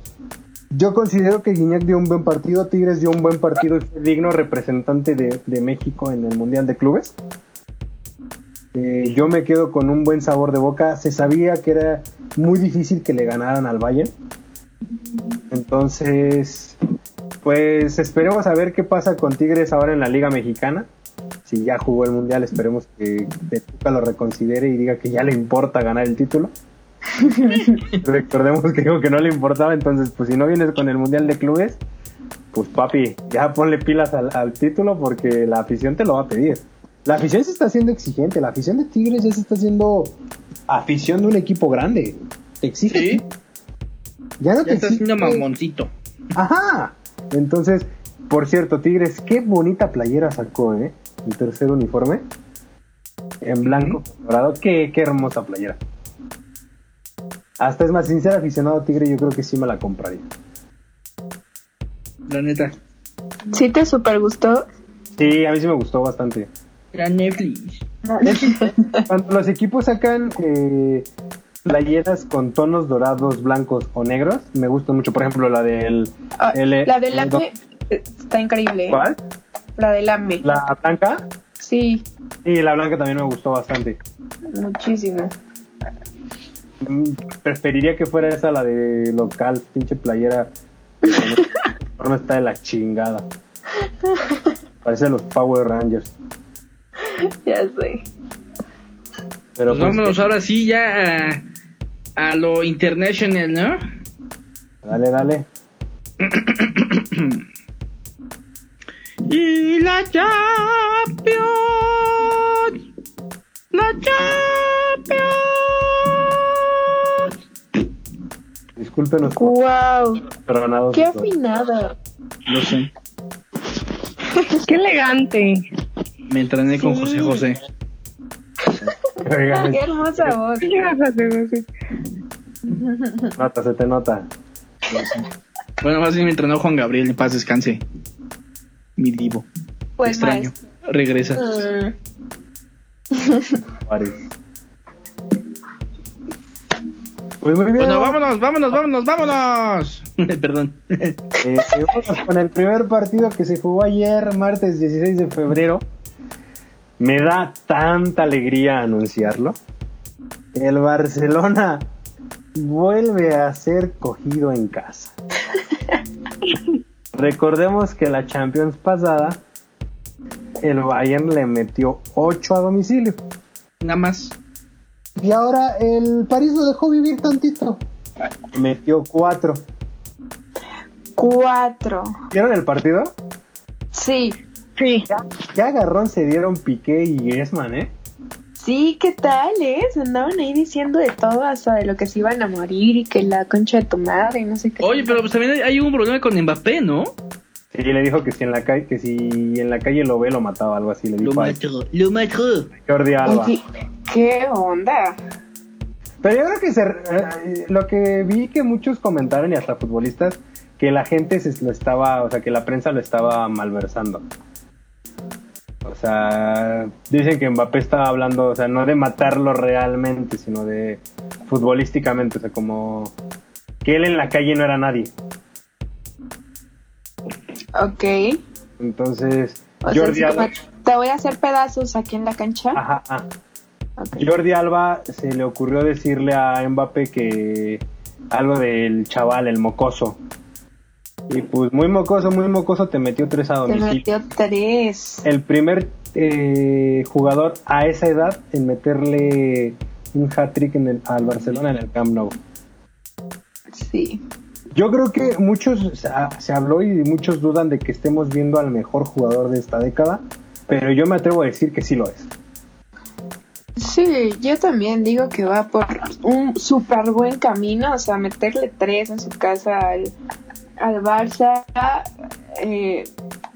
yo considero que Guiñac dio un buen partido, Tigres dio un buen partido y fue digno representante de, de México en el Mundial de Clubes. Eh, yo me quedo con un buen sabor de boca. Se sabía que era muy difícil que le ganaran al Bayern. Entonces, pues esperemos a ver qué pasa con Tigres ahora en la Liga Mexicana. Si ya jugó el Mundial, esperemos que De Tuca lo reconsidere y diga que ya le importa ganar el título. Recordemos que dijo que no le importaba, entonces pues si no vienes con el Mundial de Clubes, pues papi, ya ponle pilas al, al título porque la afición te lo va a pedir. La afición se está haciendo exigente, la afición de Tigres ya se está haciendo afición de un equipo grande. Te exige. Sí. Ya no Ya te está exige- haciendo mamoncito. Ajá. Entonces, por cierto, Tigres, qué bonita playera sacó, ¿eh? El tercer uniforme. En blanco, dorado. Qué, qué hermosa playera. Hasta es más, sin ser aficionado a Tigre, yo creo que sí me la compraría. La neta. ¿Sí te super gustó? Sí, a mí sí me gustó bastante. La Netflix. Cuando los equipos sacan eh, playeras con tonos dorados, blancos o negros, me gusta mucho. Por ejemplo, la del... Ah, la del el- AME está increíble. ¿Cuál? La del AME. La blanca. Sí, Y la blanca también me gustó bastante. muchísimo. Mm, Preferiría que fuera esa la de local, pinche playera. No está de la chingada. Parece los Power Rangers. Ya sé. Pero Pues pues, vámonos ahora sí ya a, a lo international, ¿no? dale, dale. Y la Champions. La Champions. Discúlpenos Wow, perdonados. qué afinada. Lo sé. Qué elegante. Me entrené con. José José. Qué hermosa voz. Nota, se te nota. Bueno, más bien me entrenó Juan Gabriel. En paz descanse. Mi divo. Pues Extraño. Regresa. Mm. Pues muy bien. Bueno, vámonos, vámonos, vámonos, vámonos. Perdón. Eh, vamos con el primer partido que se jugó ayer, martes 16 de febrero. Me da tanta alegría anunciarlo. El Barcelona vuelve a ser cogido en casa. Recordemos que la Champions pasada, el Bayern le metió 8 a domicilio. Nada más. Y ahora el París lo dejó vivir tantito. Metió 4. Cuatro. ¿Vieron el partido? Sí, Sí. Ya agarrón se dieron Piqué y Griezmann, ¿eh? sí, ¿qué tal, eh? Se andaban ahí diciendo de todo, hasta de lo que se iban a morir y que la concha de tu madre y no sé qué. Oye, pero pues también hay, hay un problema con Mbappé, ¿no? Sí, le dijo que si en la calle, que si en la calle lo ve lo mataba, algo así le dijo a lo mató. Jordi Alba. Oye, ¿Qué onda? Pero yo creo que se, eh, lo que vi que muchos comentaron y hasta futbolistas que la gente se lo estaba, o sea, que la prensa lo estaba malversando. O sea, dicen que Mbappé estaba hablando, o sea, no de matarlo realmente, sino de futbolísticamente, o sea, como que él en la calle no era nadie. Ok. Entonces, O Jordi Alba, te voy a hacer pedazos aquí en la cancha. ajá, ah. Jordi Alba se le ocurrió decirle a Mbappé que algo del chaval, el mocoso. Y pues muy mocoso, muy mocoso, te metió tres a Te domicilio. metió tres. El primer eh, jugador a esa edad en meterle un hat-trick al Barcelona en el Camp Nou. Sí. Yo creo que muchos se, se habló y muchos dudan de que estemos viendo al mejor jugador de esta década, pero yo me atrevo a decir que sí lo es. Sí, yo también digo que va por un súper buen camino, o sea, meterle tres en su casa al, al Barça eh,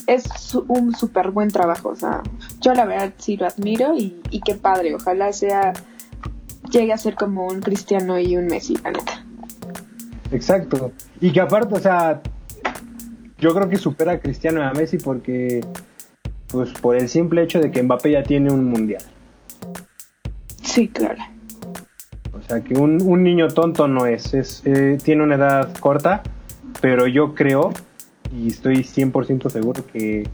es un súper buen trabajo, o sea, yo la verdad sí lo admiro y, y qué padre, ojalá sea, llegue a ser como un Cristiano y un Messi, la neta. Exacto. Y que aparte, o sea, yo creo que supera a Cristiano y a Messi porque, pues, por el simple hecho de que Mbappé ya tiene un mundial. Sí, claro. O sea, que un, un niño tonto no es. es eh, tiene una edad corta, pero yo creo, y estoy 100% seguro que,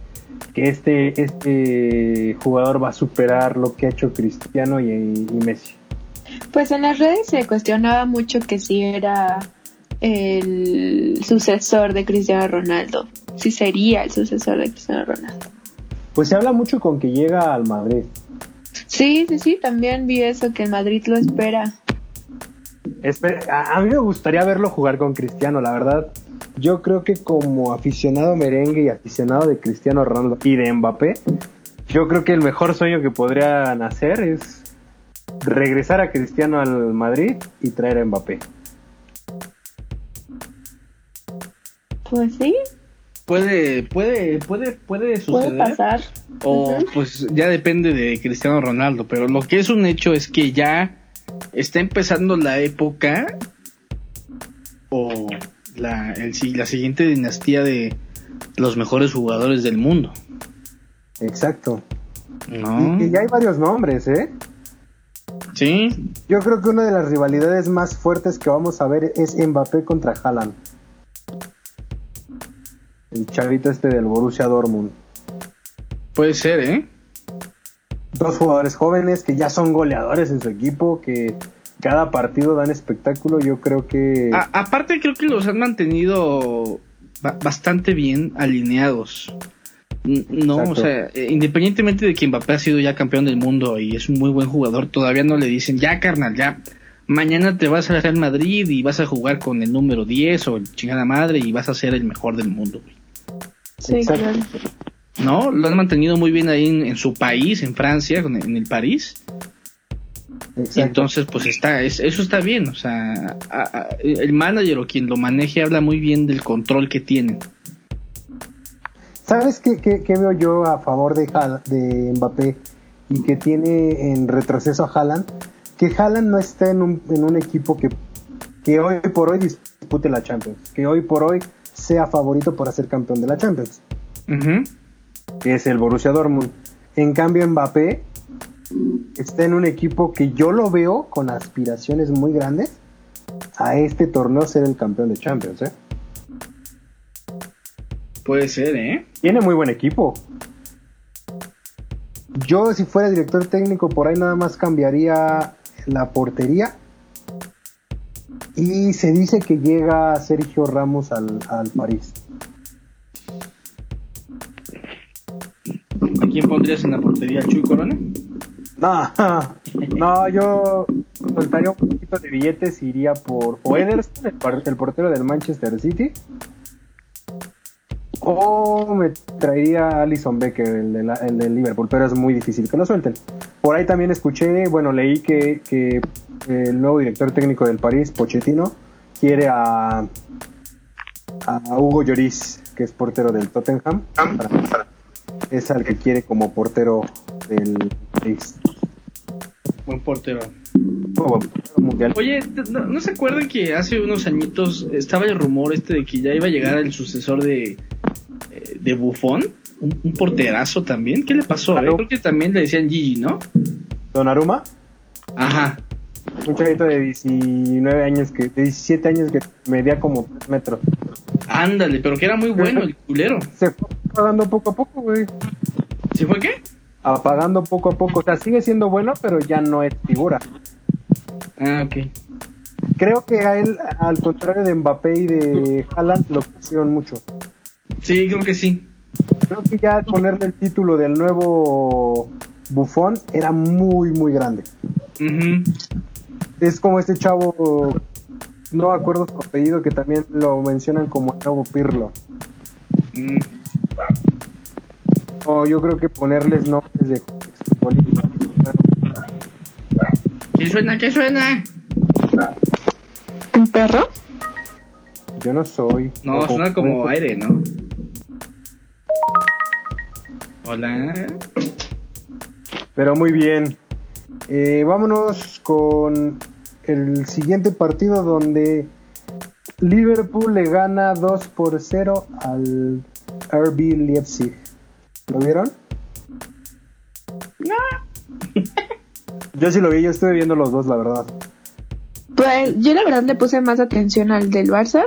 que este, este jugador va a superar lo que ha hecho Cristiano y, y Messi. Pues en las redes se cuestionaba mucho que si era el sucesor de Cristiano Ronaldo, si sería el sucesor de Cristiano Ronaldo. Pues se habla mucho con que llega al Madrid. Sí, sí, sí, también vi eso, que el Madrid lo espera. Espe- a, a mí me gustaría verlo jugar con Cristiano, la verdad. Yo creo que como aficionado merengue y aficionado de Cristiano Ronaldo y de Mbappé, yo creo que el mejor sueño que podrían hacer es regresar a Cristiano al Madrid y traer a Mbappé. Pues sí, Puede, puede, puede, puede puede suceder. pasar. O pues ya depende de Cristiano Ronaldo, pero lo que es un hecho es que ya está empezando la época o la, el la siguiente dinastía de los mejores jugadores del mundo, Exacto. ¿no? Y, y ya hay varios nombres, ¿eh? Sí, Yo creo que una de las rivalidades más fuertes que vamos a ver es Mbappé contra Haaland. El chavito este del Borussia Dortmund. puede ser, ¿eh? dos jugadores jóvenes que ya son goleadores en su equipo, que cada partido dan espectáculo. Yo creo que. A- aparte, creo que los han mantenido ba- bastante bien alineados. No, Exacto. o sea, eh, independientemente de que Mbappé ha sido ya campeón del mundo y es un muy buen jugador, todavía no le dicen, ya carnal, ya, mañana te vas al Real Madrid y vas a jugar con el número 10 o el chingada madre y vas a ser el mejor del mundo. güey. Sí, Exacto. claro. No, lo han mantenido muy bien ahí en, en su país, en Francia, con- en el París. Exacto. entonces, pues está, es- eso está bien. O sea, a- a- el manager o quien lo maneje habla muy bien del control que tienen. ¿Sabes qué, qué- qué veo yo a favor de, Haaland- de Mbappé y que tiene en retroceso a Haaland? Que Haaland no está en un, en un equipo que, que hoy por hoy dispute la Champions, que hoy por hoy sea favorito para ser campeón de la Champions, que es el Borussia Dortmund. En cambio Mbappé está en un equipo que yo lo veo con aspiraciones muy grandes a este torneo ser el campeón de Champions. ¿eh? Puede ser, ¿eh? Tiene muy buen equipo. Yo, si fuera director técnico, por ahí nada más cambiaría la portería. Y se dice que llega Sergio Ramos al, al París. ¿A quién pondrías en la portería? ¿Chuy Corona? No, no, yo soltaría un poquito de billetes y iría por o Ederson, el, portero del Manchester City. O me traería a Alison Becker, el de, la- el del Liverpool, pero es muy difícil que lo suelten. Por ahí también escuché, bueno, leí que, que el nuevo director técnico del París, Pochettino, quiere a, a Hugo Lloris, que es portero del Tottenham. para- es al que quiere como portero del París. Buen portero. Mundial. Oye, ¿no, no se acuerdan que hace unos añitos estaba el rumor este de que ya iba a llegar el sucesor de, eh, de Buffon? Un, un porterazo también. ¿Qué le pasó? eh? Creo que también le decían Gigi, ¿no? Donnarumma, Ajá. un chavito de 19 años, que de 17 años que medía como 3 metros. Ándale, pero que era muy bueno el culero. Se fue apagando poco a poco, güey. ¿Sí fue qué? Apagando poco a poco. O sea, sigue siendo bueno, pero ya no es figura. Ah, ok. Creo que a él, al contrario de Mbappé y de Haaland, lo pusieron mucho. Sí, creo que sí. Creo que ya ponerle el título del nuevo Bufón era muy, muy grande. Ujú. Es como este chavo, no me acuerdo su apellido, que también lo mencionan como el nuevo Pirlo. Mm. Yo creo que ponerles nombres de futbolistas. ¿Qué suena? ¿Qué suena? ¿Un perro? Yo no soy. No, suena como aire, ¿no? Hola. Pero muy bien. Eh, vámonos con el siguiente partido donde Liverpool le gana 2 por 0 al RB Leipzig. ¿Lo vieron? Yo sí lo vi, yo estuve viendo los dos, la verdad. Pues yo la verdad le puse más atención al del Barça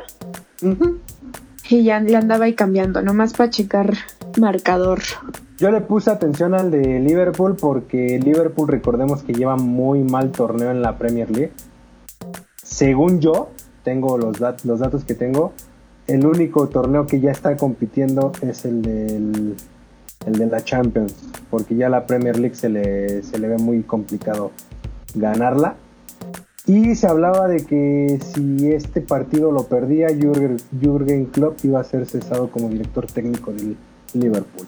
y ya le andaba ahí cambiando, nomás para checar marcador. Yo le puse atención al de Liverpool porque Liverpool recordemos que lleva muy mal torneo en la Premier League. Según yo, tengo los, dat- los datos que tengo, el único torneo que ya está compitiendo es el del el de la Champions, porque ya la Premier League se le, se le ve muy complicado ganarla. Y se hablaba de que si este partido lo perdía, Jürgen, Jürgen Klopp iba a ser cesado como director técnico del Liverpool.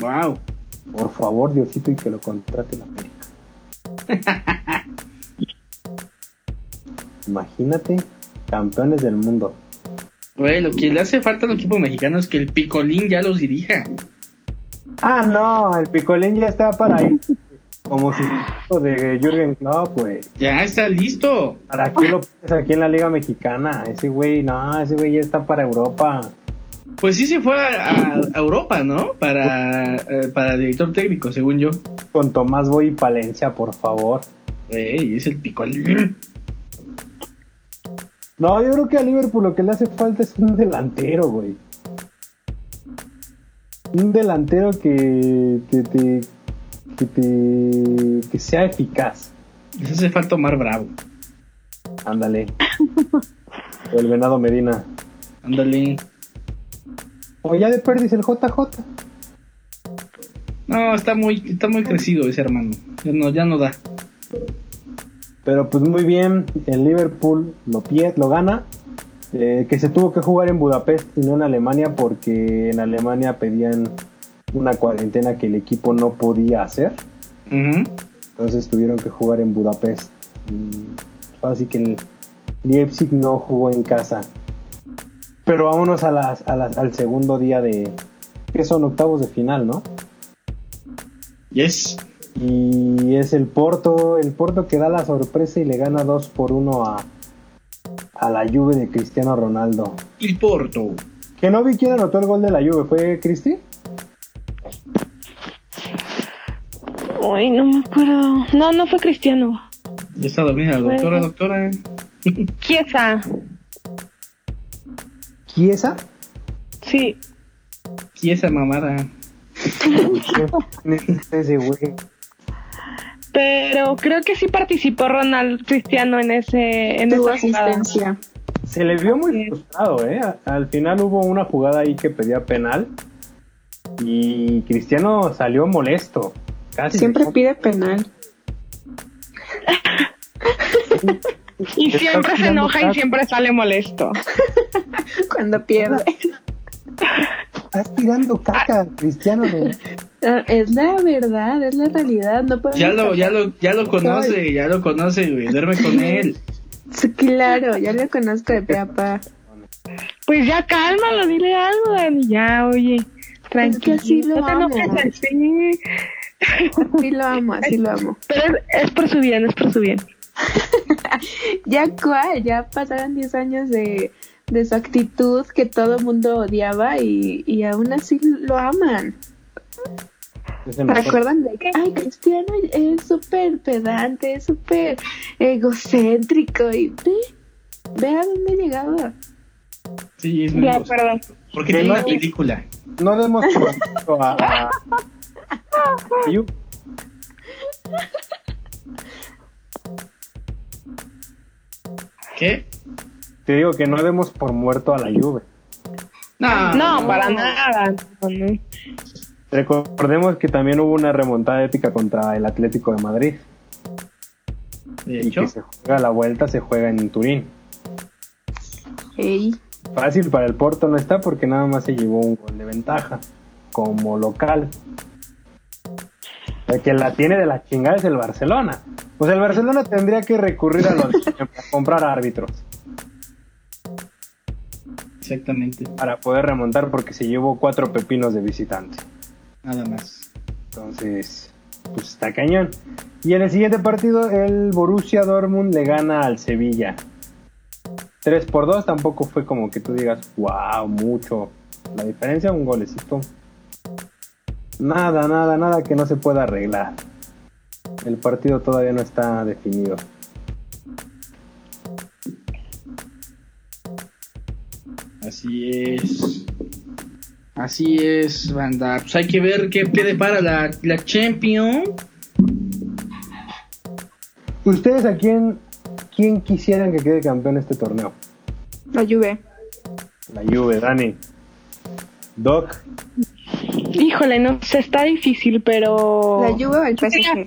Wow. Por favor, Diosito, y que lo contrate la América. Imagínate, campeones del mundo. Güey, lo que le hace falta al equipo mexicano es que el picolín ya los dirija. Ah, no, el picolín ya está para ir. Como si de Jürgen Klopp, güey. Ya está listo. ¿Para qué lo pones aquí en la Liga Mexicana? Ese güey, no, ese güey ya está para Europa. Pues sí se fue a, Europa, ¿no? Para, eh, para director técnico, según yo. Con Tomás Boy y Palencia, por favor. Güey, es el picolín. No, yo creo que a Liverpool lo que le hace falta es un delantero, güey. Un delantero que, que te que te que sea eficaz. Les hace falta Omar Bravo. Ándale. O el venado Medina. Ándale. O ya de perdis el JJ. No, está muy, está muy crecido ese hermano. Ya no, ya no da. Pero pues muy bien, el Liverpool lo pie, lo gana. Eh, que se tuvo que jugar en Budapest y no en Alemania porque en Alemania pedían una cuarentena que el equipo no podía hacer. Entonces tuvieron que jugar en Budapest. Y Así que el Leipzig no jugó en casa. Pero vámonos a las, a las- al segundo día de... que son octavos de final, ¿no? Yes. Y es el Porto, el Porto que da la sorpresa y le gana 2 por 1 a, a la Juve de Cristiano Ronaldo. El Porto. Que no vi quién anotó el gol de la Juve, ¿fue Cristi? Ay, no me acuerdo. No, no fue Cristiano. Ya está dormida doctora, doctora. Chiesa. ¿Chiesa? Sí. Y esa mamada. Necesita ese güey. Pero creo que sí participó Ronald Cristiano en ese en Tuvo esa jugada. asistencia. Se le vio muy frustrado, ¿eh? A- Al final hubo una jugada ahí que pedía penal y Cristiano salió molesto. Casi Siempre pide penal. Y Está siempre se enoja y siempre sale molesto. Cuando pierde. Estás tirando caca, Cristiano. güey. Es la verdad, es la realidad. No Ya lo, ya lo, ya lo conoce, ya lo conoce, güey. Duerme con él. Sí, Claro, ya lo conozco de pe a pa. Pues ya cálmalo, dile algo, Dani. Ya, oye. Tranquilo. así lo no te amo. enojes así. Sí lo amo, así lo amo. Pero es, es por su bien, es por su bien. Ya cuál, ya pasaron 10 años de, de su actitud que todo el mundo odiaba y, y aún así lo aman. ¿Recuerdan de que, ay, Cristiano es súper pedante, es súper egocéntrico y ve, ve a dónde ha llegado. Sí, es muy acuerdo. Porque tiene una película. No demos por muerto a, Juve. ¿Qué? Te digo que no demos por muerto a la Juve. No, No, para nada. No, no. Recordemos que también hubo una remontada épica contra el Atlético de Madrid. De Y que se juega la vuelta, se juega en Turín. Fácil para el Porto no está porque nada más se llevó un gol de ventaja como local. El que la tiene de la chingada es el Barcelona. Pues el Barcelona tendría que recurrir a los a comprar árbitros exactamente. para poder remontar porque se llevó cuatro pepinos de visitante. Nada más. Entonces, pues está cañón. Y en el siguiente partido, el Borussia Dortmund le gana al Sevilla. 3 por 2 tampoco fue como que tú digas, wow, mucho. La diferencia, un golecito. Nada, nada, nada que no se pueda arreglar. El partido todavía no está definido. Así es. Así es, banda. Pues hay que ver qué, qué depara la, la Champion. ¿Ustedes a quién, quién quisieran que quede campeón este torneo? la Juve. La Juve, Dani. Doc, Híjole, no sé, está difícil, pero. La Juve o el PSG.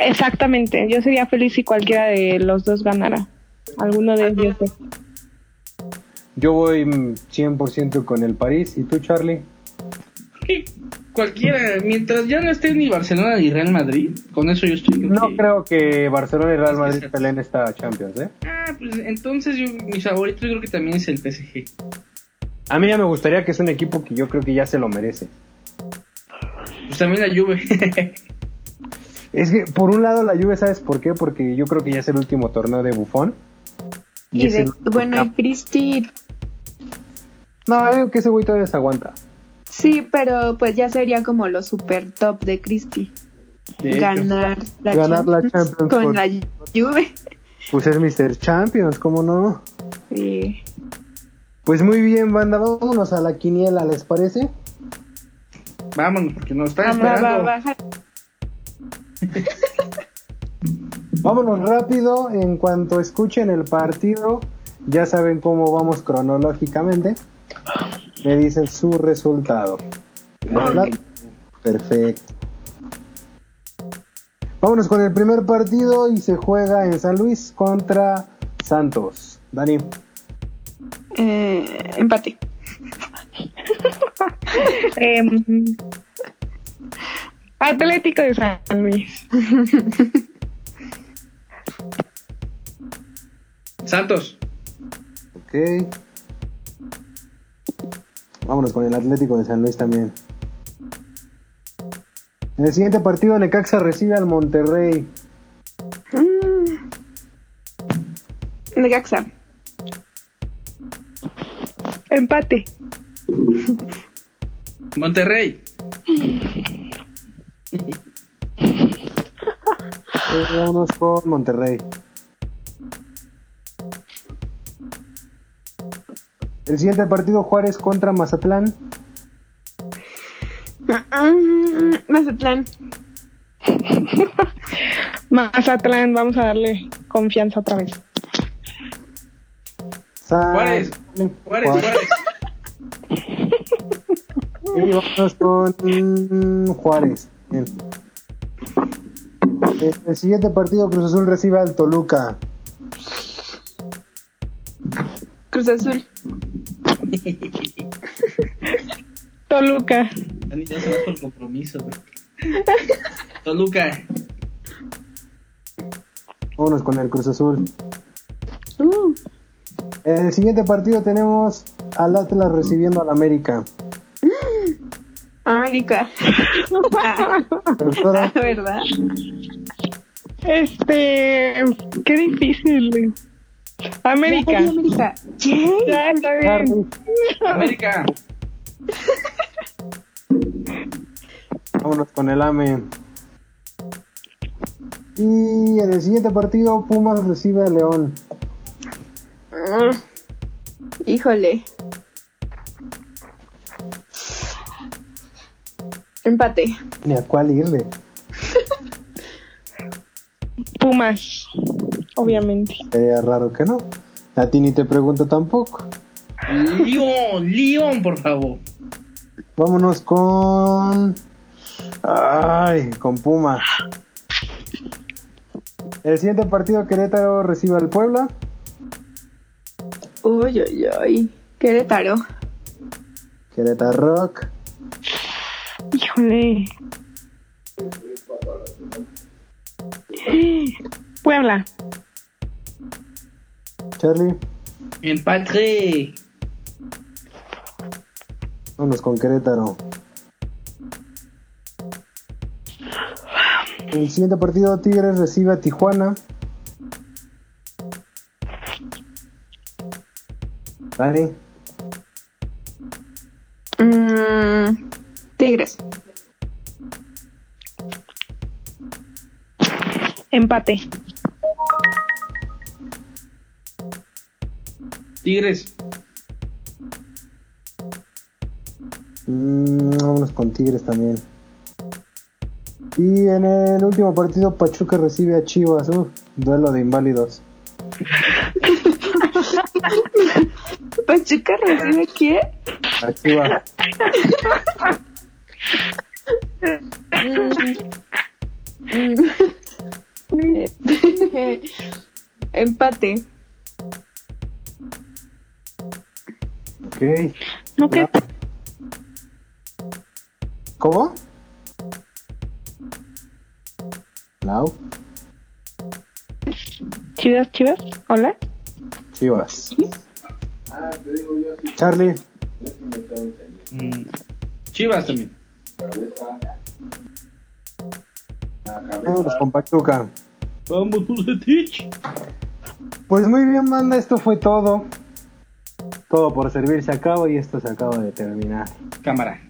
Exactamente. Yo sería feliz si cualquiera de los dos ganara. Alguno de ellos. Yo voy mm, 100% con el París. ¿Y tú, Charlie? Cualquiera, mientras ya no esté ni Barcelona ni Real Madrid, con eso yo estoy. No que- creo que Barcelona y Real Madrid peleen esta Champions, ¿eh? Ah, pues entonces yo, mi favorito yo creo que también es el PSG. A mí ya me gustaría que es un equipo que yo creo que ya se lo merece. Pues también la Juve. Es que, por un lado, la Juve, ¿sabes por qué? Porque yo creo que ya es el último torneo de Buffon. Y de, bueno, y. Cristi, No, digo que ese güey todavía se aguanta. sí, pero pues ya sería como lo super top de Cristi. Hecho, Ganar la Ganar la Champions con por- la Juve. Pues es Mr. Champions, ¿cómo no? Sí. Pues muy bien, banda, vámonos a la quiniela, ¿les parece? Vámonos, porque nos están Va, va, esperando. Vámonos rápido, en cuanto escuchen el partido, ya saben cómo vamos cronológicamente. Me dicen su resultado. Perfecto. Vámonos con el primer partido y se juega en San Luis contra Santos. Dani. Eh, empate. Em, Atlético de San Luis. Santos. Ok. Vámonos con el Atlético de San Luis también. En el siguiente partido, Necaxa recibe al Monterrey. Necaxa. Empate. Monterrey. Vámonos con Monterrey. El siguiente partido, Juárez contra Mazatlán. Mm, Mazatlán. Mazatlán, vamos a darle confianza otra vez. San- Juárez. Juárez, Juárez. Y vámonos con Juárez. Bien. En el siguiente partido, Cruz Azul recibe al Toluca. Cruz Azul. Toluca. Dani, ya se va por compromiso, güey. Toluca. Vámonos con el Cruz Azul. Uh, En el siguiente partido tenemos al Atlas recibiendo al América. América. ¿Verdad? Este, qué difícil. América. América. Ya, está bien. América. vámonos con el AME. Y en el siguiente partido, Pumas recibe a León. Mm. Híjole. Empate. Ni a cuál irle. Pumas, obviamente. Sería raro que no. A ti ni te pregunto tampoco. León, León, por favor. Vámonos con. Ay, con Puma. El siguiente partido, Querétaro recibe al Puebla. Uy, uy, uy. Querétaro. Querétaro Rock. Híjole. Puebla. Charlie. Empate. Vámonos con Querétaro. El siguiente partido, Tigres recibe a Tijuana. Dani. Mm, Tigres. Empate. Tigres. Mm, vámonos con Tigres también. Y en el último partido, Pachuca recibe a Chivas. Uf, duelo de inválidos. Pachuca recibe quién? A Chivas. Empate. Ok. ¿No qué? ¿Cómo? Lau. Chivas, chivas. Hola. Chivas. Charlie. Mm, Chivas también. Vámonos con Pachuca. Vamos, Bucetich. Pues muy bien, banda, esto fue todo. Todo por servir se acaba y esto se acaba de terminar. Cámara.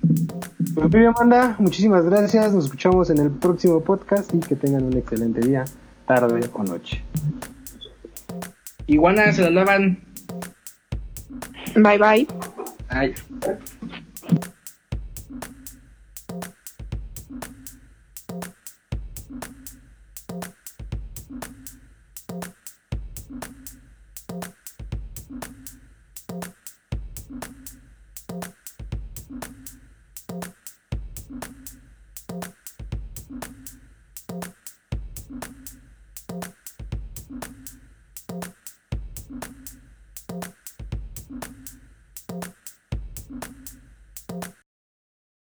Pues bien, banda, muchísimas gracias. Nos escuchamos en el próximo podcast y que tengan un excelente día, tarde o noche. Iguana se la lavan. Bye bye. Ay.